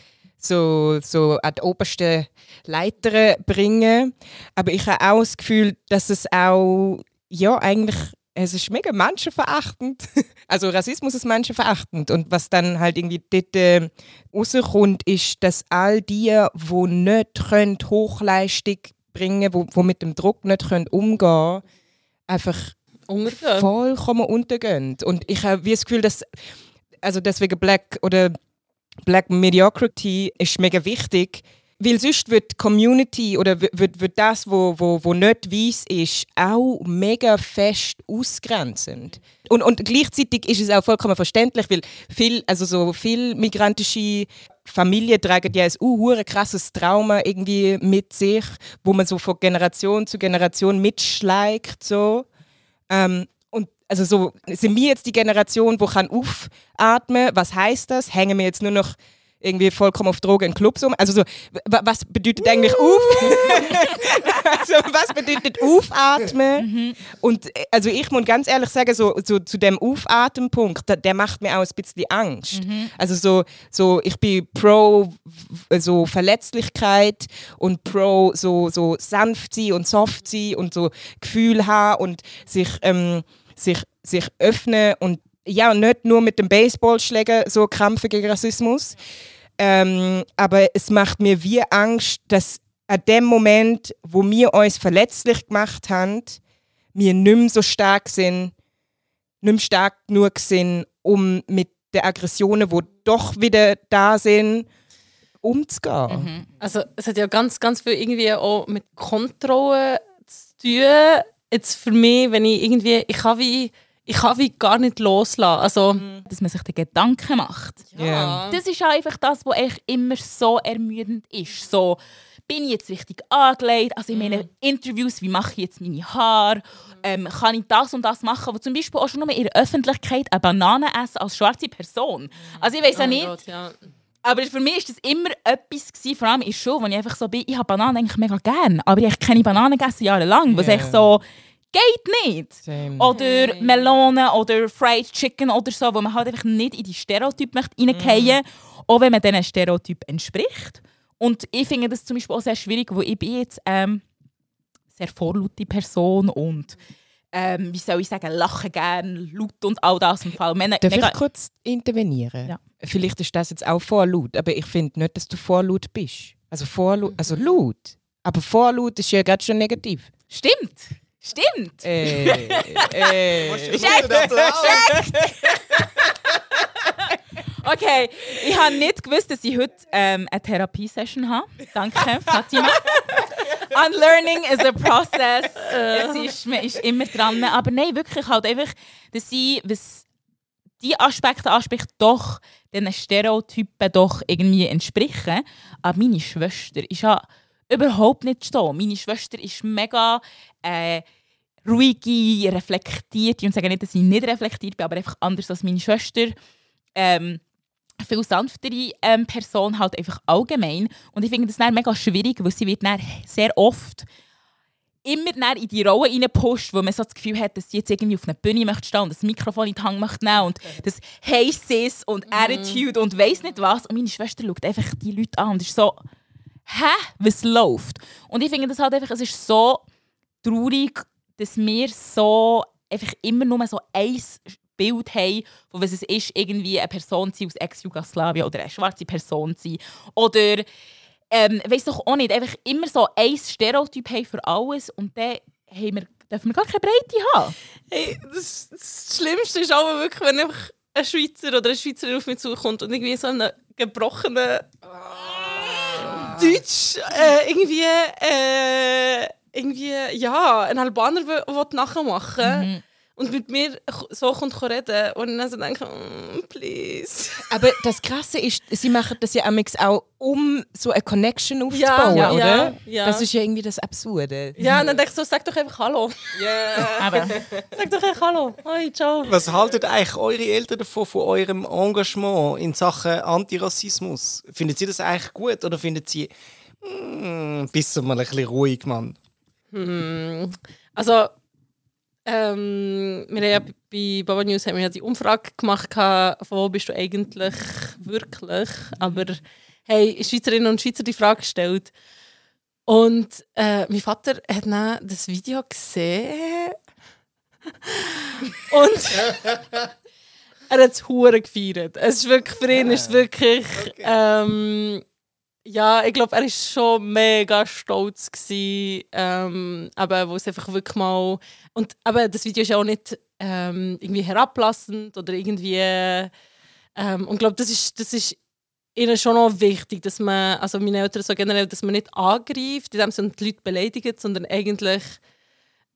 so, so an die obersten Leiter bringen. Aber ich habe auch das Gefühl, dass es auch, ja, eigentlich, es ist mega menschenverachtend. also Rassismus ist menschenverachtend. Und was dann halt irgendwie dort äh, rauskommt, ist, dass all die, die nicht können, Hochleistung bringen können, die mit dem Druck nicht können umgehen können, einfach Untergehen. vollkommen untergehen. Und ich habe das Gefühl, dass also deswegen Black oder Black Mediocrity ist mega wichtig, weil sonst wird die Community oder wird, wird das, wo, wo, wo nicht weiss ist, auch mega fest ausgrenzend. Und, und gleichzeitig ist es auch vollkommen verständlich, weil viel, also so viel migrantische Familien tragen ja ein uh, krasses Trauma irgendwie mit sich, wo man so von Generation zu Generation mitschleicht so. Ähm, und also so sind wir jetzt die Generation, die kann aufatmen. Was heißt das? Hängen wir jetzt nur noch irgendwie vollkommen auf Drogen in Clubs um? Also so, wa- was bedeutet eigentlich auf? also was bedeutet aufatmen? Und äh, also ich muss ganz ehrlich sagen, so, so zu dem Aufatempunkt, der, der macht mir auch ein bisschen Angst. Also so, so ich bin pro so Verletzlichkeit und pro so, so sanft sein und soft sein und so Gefühl haben und sich, ähm, sich, sich öffnen und ja, nicht nur mit dem Baseballschläger so kämpfen gegen Rassismus. Ähm, aber es macht mir wie Angst, dass an dem Moment, wo wir uns verletzlich gemacht haben, wir nicht mehr so stark sind, nicht mehr stark genug sind, um mit den Aggressionen, die doch wieder da sind, umzugehen. Also es hat ja ganz, ganz viel irgendwie auch mit Kontrolle zu tun. Jetzt für mich, wenn ich irgendwie, ich kann wie, ich kann wie gar nicht loslassen. Also, Dass man sich den Gedanken macht. Ja. Das ist einfach das, was eigentlich immer so ermüdend ist. So, bin ich jetzt richtig angelegt? Also in meinen Interviews, wie mache ich jetzt meine Haare? Ähm, kann ich das und das machen? Wo zum Beispiel auch schon nur in der Öffentlichkeit eine Banane essen als schwarze Person. Also ich weiß ja Oh mein nicht, Gott, ja. aber für mich war das immer etwas, gewesen, vor allem in der Schule, wo ich einfach so bin, ich habe Bananen eigentlich mega gern, aber ich habe keine Bananen gegessen jahrelang, was Ja. echt so, geht nicht. Same. Oder Melonen oder Fried Chicken oder so, wo man halt einfach nicht in die Stereotype möchte reingehen auch wenn man diesen Stereotyp entspricht. Und ich finde das zum Beispiel auch sehr schwierig, wo ich bin jetzt ähm, sehr vorlaute Person und ähm, wie soll ich sagen, lache gern, laut und all das. Im Fall Männer, Darf ich kurz intervenieren? Ja. Vielleicht ist das jetzt auch vorlaut, aber ich finde nicht, dass du vorlaut bist. Also vorlaut, also laut. Aber vorlaut ist ja gerade schon negativ. Stimmt, stimmt. Äh, äh, Okay, ich habe nicht gewusst, dass ich heute ähm, eine Therapiesession habe. Danke, Fatima. Unlearning is a process. es ist, man ist immer dran. Aber nein, wirklich halt einfach, dass ich, was die Aspekte anspricht, doch diesen Stereotypen doch irgendwie entsprechen. Aber meine Schwester ist ja überhaupt nicht so. Meine Schwester ist mega äh, ruhige, reflektierte. Und sage nicht, dass ich nicht reflektiert bin, aber einfach anders als meine Schwester. Ähm, viel sanftere ähm, Person halt einfach allgemein. Und ich finde das dann mega schwierig, weil sie wird dann sehr oft immer dann in die Rolle reingepusht, wo man so das Gefühl hat, dass sie jetzt irgendwie auf einer Bühne möchte stehen und das Mikrofon in die Hand möchte nehmen und das Hey Sis und Attitude und weiss nicht was. Und meine Schwester schaut einfach die Leute an und ist so, hä, was läuft? Und ich finde das halt einfach, es ist so traurig, dass wir so einfach immer nur so ein Bild haben, von was es ist, irgendwie eine Person zu sein aus Ex-Jugoslawien oder eine schwarze Person zu sein. Oder, ähm, weiss doch auch nicht, einfach immer so ein Stereotyp haben für alles und dann haben wir, dürfen wir gar keine Breite haben. Hey, das, das Schlimmste ist aber wirklich, wenn einfach ein Schweizer oder eine Schweizerin auf mich zukommt und irgendwie so einen gebrochenen Deutsch äh, irgendwie, äh, irgendwie, ja, ein Albaner will, nachmachen und mit mir so kommt reden und dann so denke ich, mm, please. aber das Krasse ist, sie machen das ja auch, um so eine Connection aufzubauen, Ja, ja, oder? ja. Das ist ja irgendwie das Absurde. Ja, und dann denke ich so, sag doch einfach Hallo. Aber Sag doch einfach Hallo. Hi, ciao. Was haltet eigentlich eure Eltern davon, von eurem Engagement in Sachen Antirassismus? Findet sie das eigentlich gut oder findet sie, mm, bist du mal ein bisschen ruhig, Mann? Also, ähm, wir haben ja bei Baba News haben wir ja die Umfrage gemacht, von wo bist du eigentlich wirklich? Aber hey, Schweizerinnen und Schweizer die Frage gestellt. Und äh, mein Vater hat dann das Video gesehen. und er hat es hure gefeiert. Es ist wirklich, für ihn ist es wirklich ähm, ja, ich glaube, er war schon mega stolz gewesen, ähm, aber wo es einfach wirklich mal und aber das Video ist ja auch nicht ähm, irgendwie herablassend oder irgendwie ähm, und ich glaube, das ist das ist ihnen schon noch wichtig, dass man also meine Eltern so generell, dass man nicht angreift, indem sie die Leute beleidigt, sondern eigentlich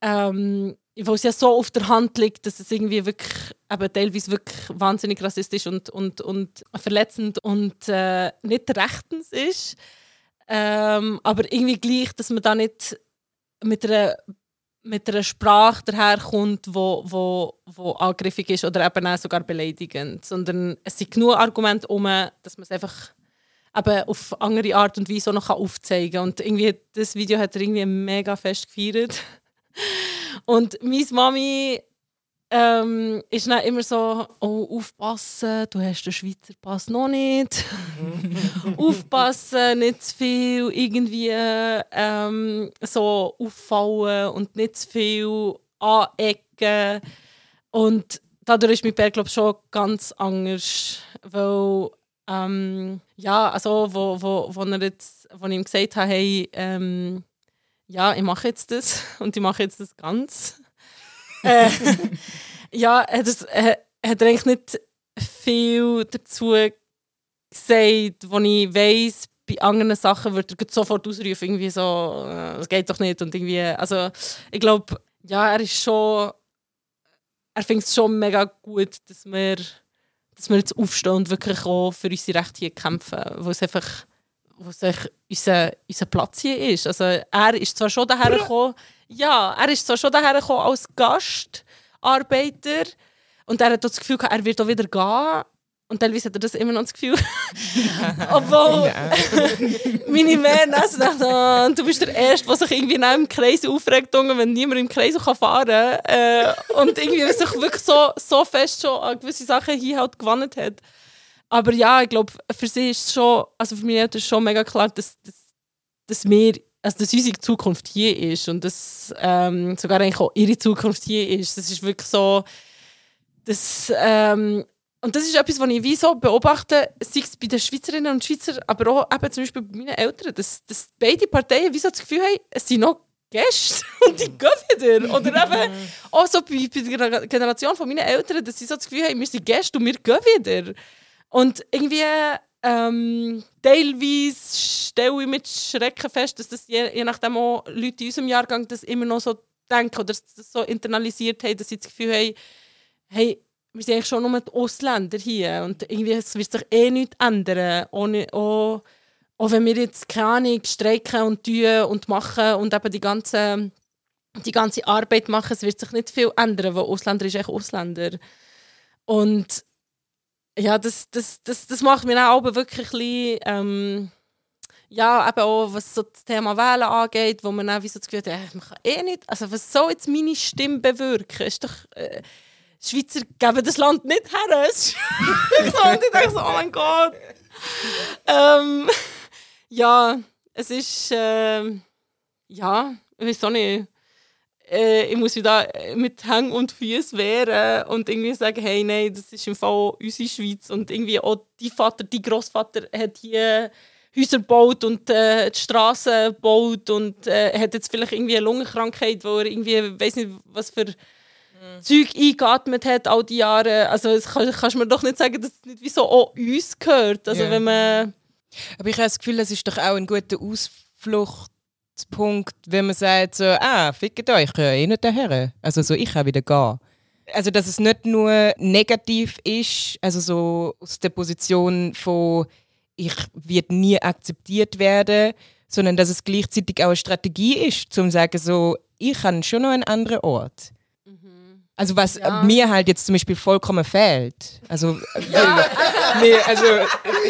ähm, weil es ja so auf der Hand liegt, dass es irgendwie wirklich, eben teilweise wirklich wahnsinnig rassistisch und, und, und verletzend und äh, nicht rechtens ist. Ähm, aber irgendwie gleich, dass man da nicht mit einer, mit einer Sprache daherkommt, wo, wo, wo angriffig ist oder eben auch sogar beleidigend. Sondern es sind genug Argumente um, dass man es einfach eben auf andere Art und Weise auch noch aufzeigen kann. Und irgendwie, das Video hat er irgendwie mega fest gefeiert. Und meine Mami ähm, ist dann immer so, oh, aufpassen, du hast den Schweizer Pass noch nicht. aufpassen, nicht zu viel irgendwie ähm, so auffallen und nicht zu viel anecken. Und dadurch ist mein Bär, glaube schon ganz anders, weil ähm, ja, also wo, wo, wo, er jetzt, wo ich ihm gesagt habe, hey, ähm, ja, ich mache jetzt das und ich mache jetzt das ganz. Äh, ja, hat, es, äh, hat er eigentlich nicht viel dazu gesagt, wo ich weiss, bei anderen Sachen würde er sofort ausrufen, irgendwie so, äh, das geht doch nicht und irgendwie, also ich glaube, ja, er ist schon, er findet es schon mega gut, dass wir, dass wir jetzt aufstehen und wirklich auch für unsere Rechte hier kämpfen, wo es einfach wo sich unser, unser Platz hier ist. Also er ist zwar schon daher gekommen, ja, er ist zwar schon daher gekommen als Gastarbeiter und er hat das Gefühl, er wird auch wieder gehen. Und teilweise hat er das immer noch das Gefühl. Obwohl meine Männer also dachten, oh, du bist der Erste, der sich irgendwie nach dem Kreis aufregt, wenn niemand im Kreis fahren kann. Äh, und irgendwie sich wirklich so, so fest schon an gewisse Sachen hier halt gewonnen hat. Aber ja, ich glaube, für sie ist es schon, also für mich ist es schon mega klar, dass, dass, dass wir, also dass unsere Zukunft hier ist und dass ähm, sogar eigentlich auch ihre Zukunft hier ist. Das ist wirklich so, das, ähm, und das ist etwas, was ich wie so beobachte, sei es bei den Schweizerinnen und Schweizern, aber auch eben zum Beispiel bei meinen Eltern, dass, dass beide Parteien wie so das Gefühl haben, es sind noch Gäste und die gehen wieder. Oder eben auch so bei, bei der Generation von meinen Eltern, dass sie so das Gefühl haben, wir sind Gäste und wir gehen wieder. Und irgendwie ähm, teilweise stelle ich mit Schrecken fest, dass das je, je nachdem auch Leute in unserem Jahrgang das immer noch so denken oder das so internalisiert haben, dass sie das Gefühl haben, hey, wir sind eigentlich schon nur die Ausländer hier und irgendwie es wird sich eh nichts ändern. Ohne, auch, auch wenn wir jetzt keine Ahnung streiken und tun und machen und eben die ganze, die ganze Arbeit machen, es wird sich nicht viel ändern, weil Ausländer ist echt Ausländer. Und ja, das, das, das, das macht mir auch wirklich ein bisschen, ähm, ja, eben auch was so das Thema Wählen angeht, wo man auch wie so das Gefühl hat, äh, man kann eh nicht, also was soll jetzt meine Stimme bewirken? Ist doch, äh, Schweizer geben das Land nicht her. ich denke so, oh mein Gott. Ähm, ja, es ist, äh, ja, ich weiß auch nicht äh, ich muss wieder mit Hängen und Füßen wehren und irgendwie sagen, hey, nein, das ist im Fall unsere Schweiz und irgendwie auch die Vater, die Großvater hat hier Häuser gebaut und äh, die Straßen gebaut und äh, hat jetzt vielleicht irgendwie eine Lungenkrankheit, wo er irgendwie, weiß nicht, was für mhm. Zeug eingeatmet hat all die Jahre. Also das kann, kannst du mir doch nicht sagen, dass es nicht wie so auch uns gehört. Also yeah. wenn man aber ich habe das Gefühl, das ist doch auch ein guter Ausflucht Punkt, wenn man sagt, so, ah, fickt euch, ich kann eh nicht daher. Also so, ich kann wieder gehen. Also, dass es nicht nur negativ ist, also so aus der Position von, ich werde nie akzeptiert werden, sondern dass es gleichzeitig auch eine Strategie ist, zum zu sagen, so, ich habe schon noch einen anderen Ort. Also was ja. mir halt jetzt zum Beispiel vollkommen fehlt. Also, ja, nee, also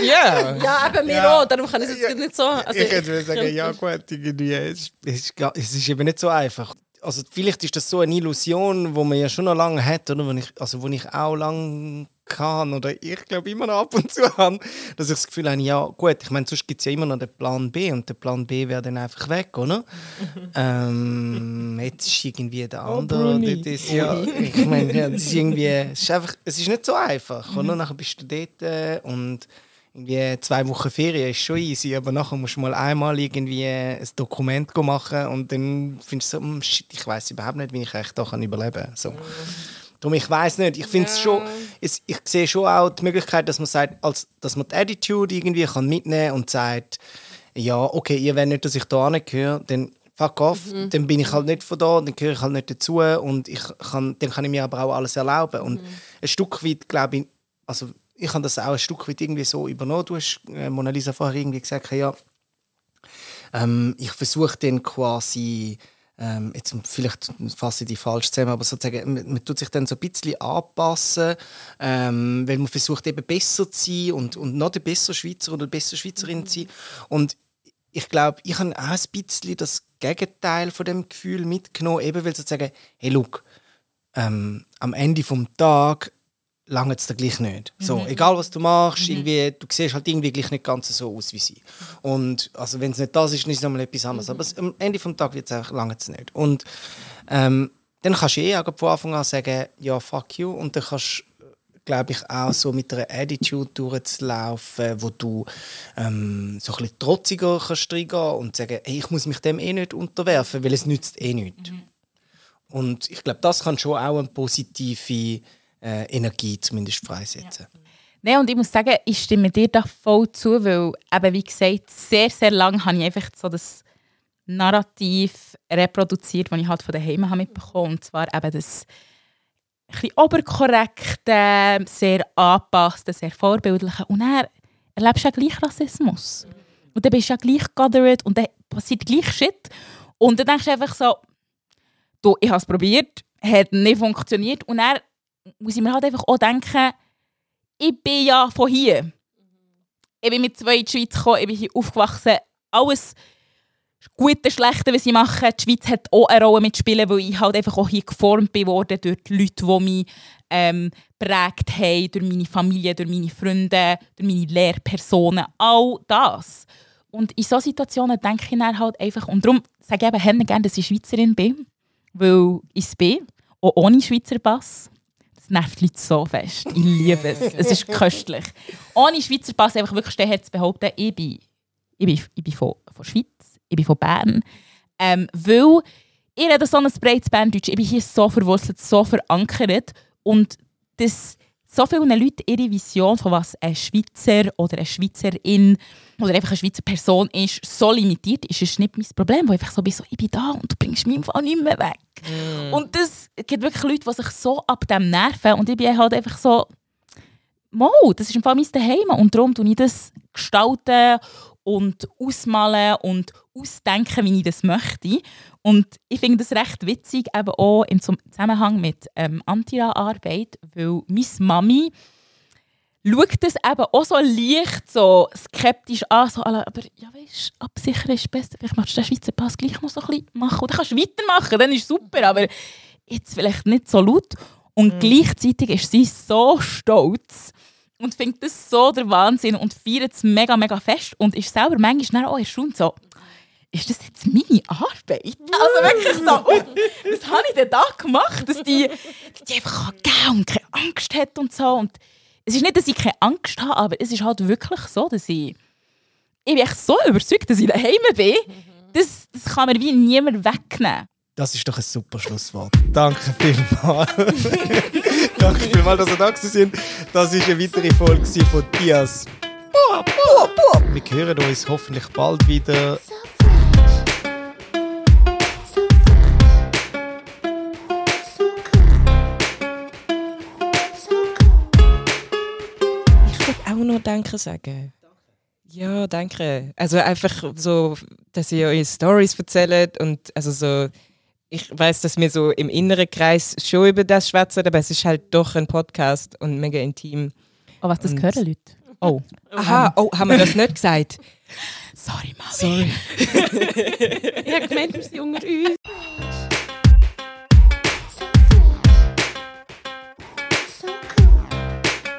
ja. Ja, aber mir ja. auch, darum kann ich es jetzt nicht so. Also, ich könnte sagen, ja gut, irgendwie, es, ist, es ist eben nicht so einfach. Also vielleicht ist das so eine Illusion, wo man ja schon noch lange hat, oder? Wo ich, also wo ich auch lange kann oder ich glaube immer noch ab und zu habe, dass ich das Gefühl habe, ja gut, ich meine, sonst gibt es ja immer noch den Plan B und der Plan B wäre dann einfach weg, oder? ähm, jetzt ist irgendwie der oh, andere, oh, das ja, ich meine, ja, das ist irgendwie, es ist, einfach, es ist nicht so einfach, mhm. oder? Nachher bist du dort äh, und irgendwie zwei Wochen Ferien ist schon easy, aber nachher musst du mal einmal irgendwie ein Dokument machen und dann findest du so, hm, shit, ich weiß überhaupt nicht, wie ich echt da kann überleben kann. So. Darum, ich weiß nicht. Ich finde es schon, ich, ich sehe schon auch die Möglichkeit, dass man sagt, als, dass man die Attitude irgendwie kann mitnehmen und sagt, ja, okay, ihr wollt nicht, dass ich da gehöre, dann fuck off, mhm. dann bin ich halt nicht von da, dann gehöre ich halt nicht dazu und ich kann, dann kann ich mir aber auch alles erlauben. Und mhm. ein Stück weit, glaube ich, also ich habe das auch ein Stück weit irgendwie so übernommen. Du hast, äh, Mona Lisa, vorher irgendwie gesagt, ja, ähm, ich versuche dann quasi, ähm, jetzt vielleicht fasse ich die falsch zusammen, aber sozusagen, man, man tut sich dann so ein bisschen anpassen, ähm, weil man versucht eben besser zu sein und, und noch der bessere Schweizer oder bessere Schweizerin mhm. zu sein. Und ich glaube, ich habe auch ein bisschen das Gegenteil von dem Gefühl mitgenommen, eben weil sozusagen, hey, look, ähm, am Ende des Tages lange es dir gleich nicht. Mhm. So, egal was du machst, mhm. irgendwie, du siehst halt irgendwie gleich nicht ganz so aus wie sie. Und also wenn es nicht das ist, dann ist es nochmal etwas anderes. Mhm. Aber es, am Ende des Tages wird es einfach lange es nicht. Und ähm, dann kannst du eh auch von Anfang an sagen, ja, fuck you. Und dann kannst glaube ich, auch so mit einer Attitude durchzulaufen, wo du ähm, so ein bisschen trotziger kannst reingehen und sagen, hey, ich muss mich dem eh nicht unterwerfen, weil es nützt eh nichts. Mhm. Und ich glaube, das kann schon auch eine positive äh, Energie zumindest freisetzen. Ja. Nein, und ich muss sagen, ich stimme dir da voll zu, weil eben, wie gesagt, sehr, sehr lange habe ich einfach so das Narrativ reproduziert, das ich halt von daheim habe mitbekommen Und zwar eben das ein oberkorrekte, sehr angepasste, sehr vorbildliche. Und dann erlebst du ja gleich Rassismus. Und dann bist du ja gleich gathered und dann passiert gleich Shit. Und dann denkst du einfach so, du, ich habe es probiert, hat nicht funktioniert. Und dann muss ich mir halt einfach auch denken, ich bin ja von hier. Ich bin mit zwei in die Schweiz gekommen, ich bin hier aufgewachsen. Alles Gute, Schlechte, was ich mache. Die Schweiz hat auch eine Rolle mitspielen, weil ich halt einfach auch hier geformt bin worden durch die Leute, die mich ähm, prägt haben, durch meine Familie, durch meine Freunde, durch meine Lehrpersonen, all das. Und in solchen Situationen denke ich dann halt einfach, und darum sage ich eben gerne, dass ich Schweizerin bin, weil ich es bin, auch ohne Schweizer Pass. Das nervt die Leute so fest. Ich liebe es. Es ist köstlich. Ohne Schweizer Pass einfach wirklich stehen zu behaupten, ich bin, ich bin, ich bin von, von Schweiz, ich bin von Bern. Ähm, weil ich rede so ein breites Berndeutsch. Ich bin hier so verwurzelt, so verankert. Und das so vielen Leuten ihre Vision von was ein Schweizer oder eine Schweizerin oder einfach eine Schweizer Person ist, so limitiert ist, ist nicht mein Problem, wo ich einfach so bin, so, ich bin da und du bringst mich einfach nicht mehr weg. Mm. Und das gibt wirklich Leute, die sich so ab dem nerven und ich bin halt einfach so, Mo, das ist im Fall mein Daheim und darum tue ich das gestalten und ausmalen und ausdenken, wie ich das möchte. Und ich finde das recht witzig, eben auch im Zusammenhang mit ähm, Antira-Arbeit, weil meine Mami schaut das eben auch so leicht, so skeptisch an, so, aber ja weißt, absichern ist besser, vielleicht machst du den Schweizer Pass gleich noch so ein bisschen machen und dann kannst du weitermachen, dann ist super, aber jetzt vielleicht nicht so laut. Und mhm. gleichzeitig ist sie so stolz, und findet das so der Wahnsinn und feiert es mega, mega fest und ist selber manchmal auch erstaunt so, ist das jetzt meine Arbeit? Also wirklich so, oh, was habe ich denn da gemacht, dass die, die einfach geben und keine Angst hat und so. Und es ist nicht, dass ich keine Angst habe, aber es ist halt wirklich so, dass ich, ich bin echt so überzeugt, dass ich daheim bin. Das, das kann mir wie niemand wegnehmen. Das ist doch ein super Schlusswort. Danke vielmals. Danke vielmals, dass ihr da sind. Das war eine weitere Folge von Dias. Wir hören uns hoffentlich bald wieder. Auch noch Danke sagen. Ja, danke. Also einfach so, dass ihr eure Stories erzählt und also so ich weiß, dass wir so im inneren Kreis schon über das schwätzen, aber es ist halt doch ein Podcast und mega intim. Oh, was, das und hören Leute? Oh. Aha, oh, haben wir das nicht gesagt? Sorry, Mami. Sorry. ich habe gemeint, wir sind unter uns.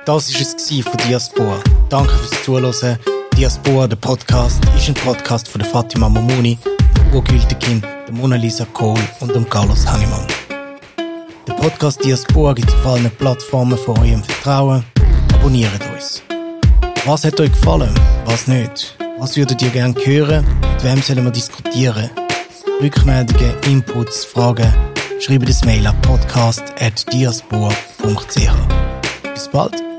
Das war es von Diaspora. Danke fürs Zuhören. Diaspora, der Podcast, ist ein Podcast von Fatima Momuni Hugo Gültekin, Mona Lisa Kohl und dem Carlos Hannemann. Der Podcast Diaspora gibt es auf allen Plattformen von eurem Vertrauen. Abonniert uns. Was hat euch gefallen? Was nicht? Was würdet ihr gerne hören? Mit wem sollen wir diskutieren? Rückmeldungen, Inputs, Fragen? Schreibt das Mail an podcast.diaspora.ch. Bis bald!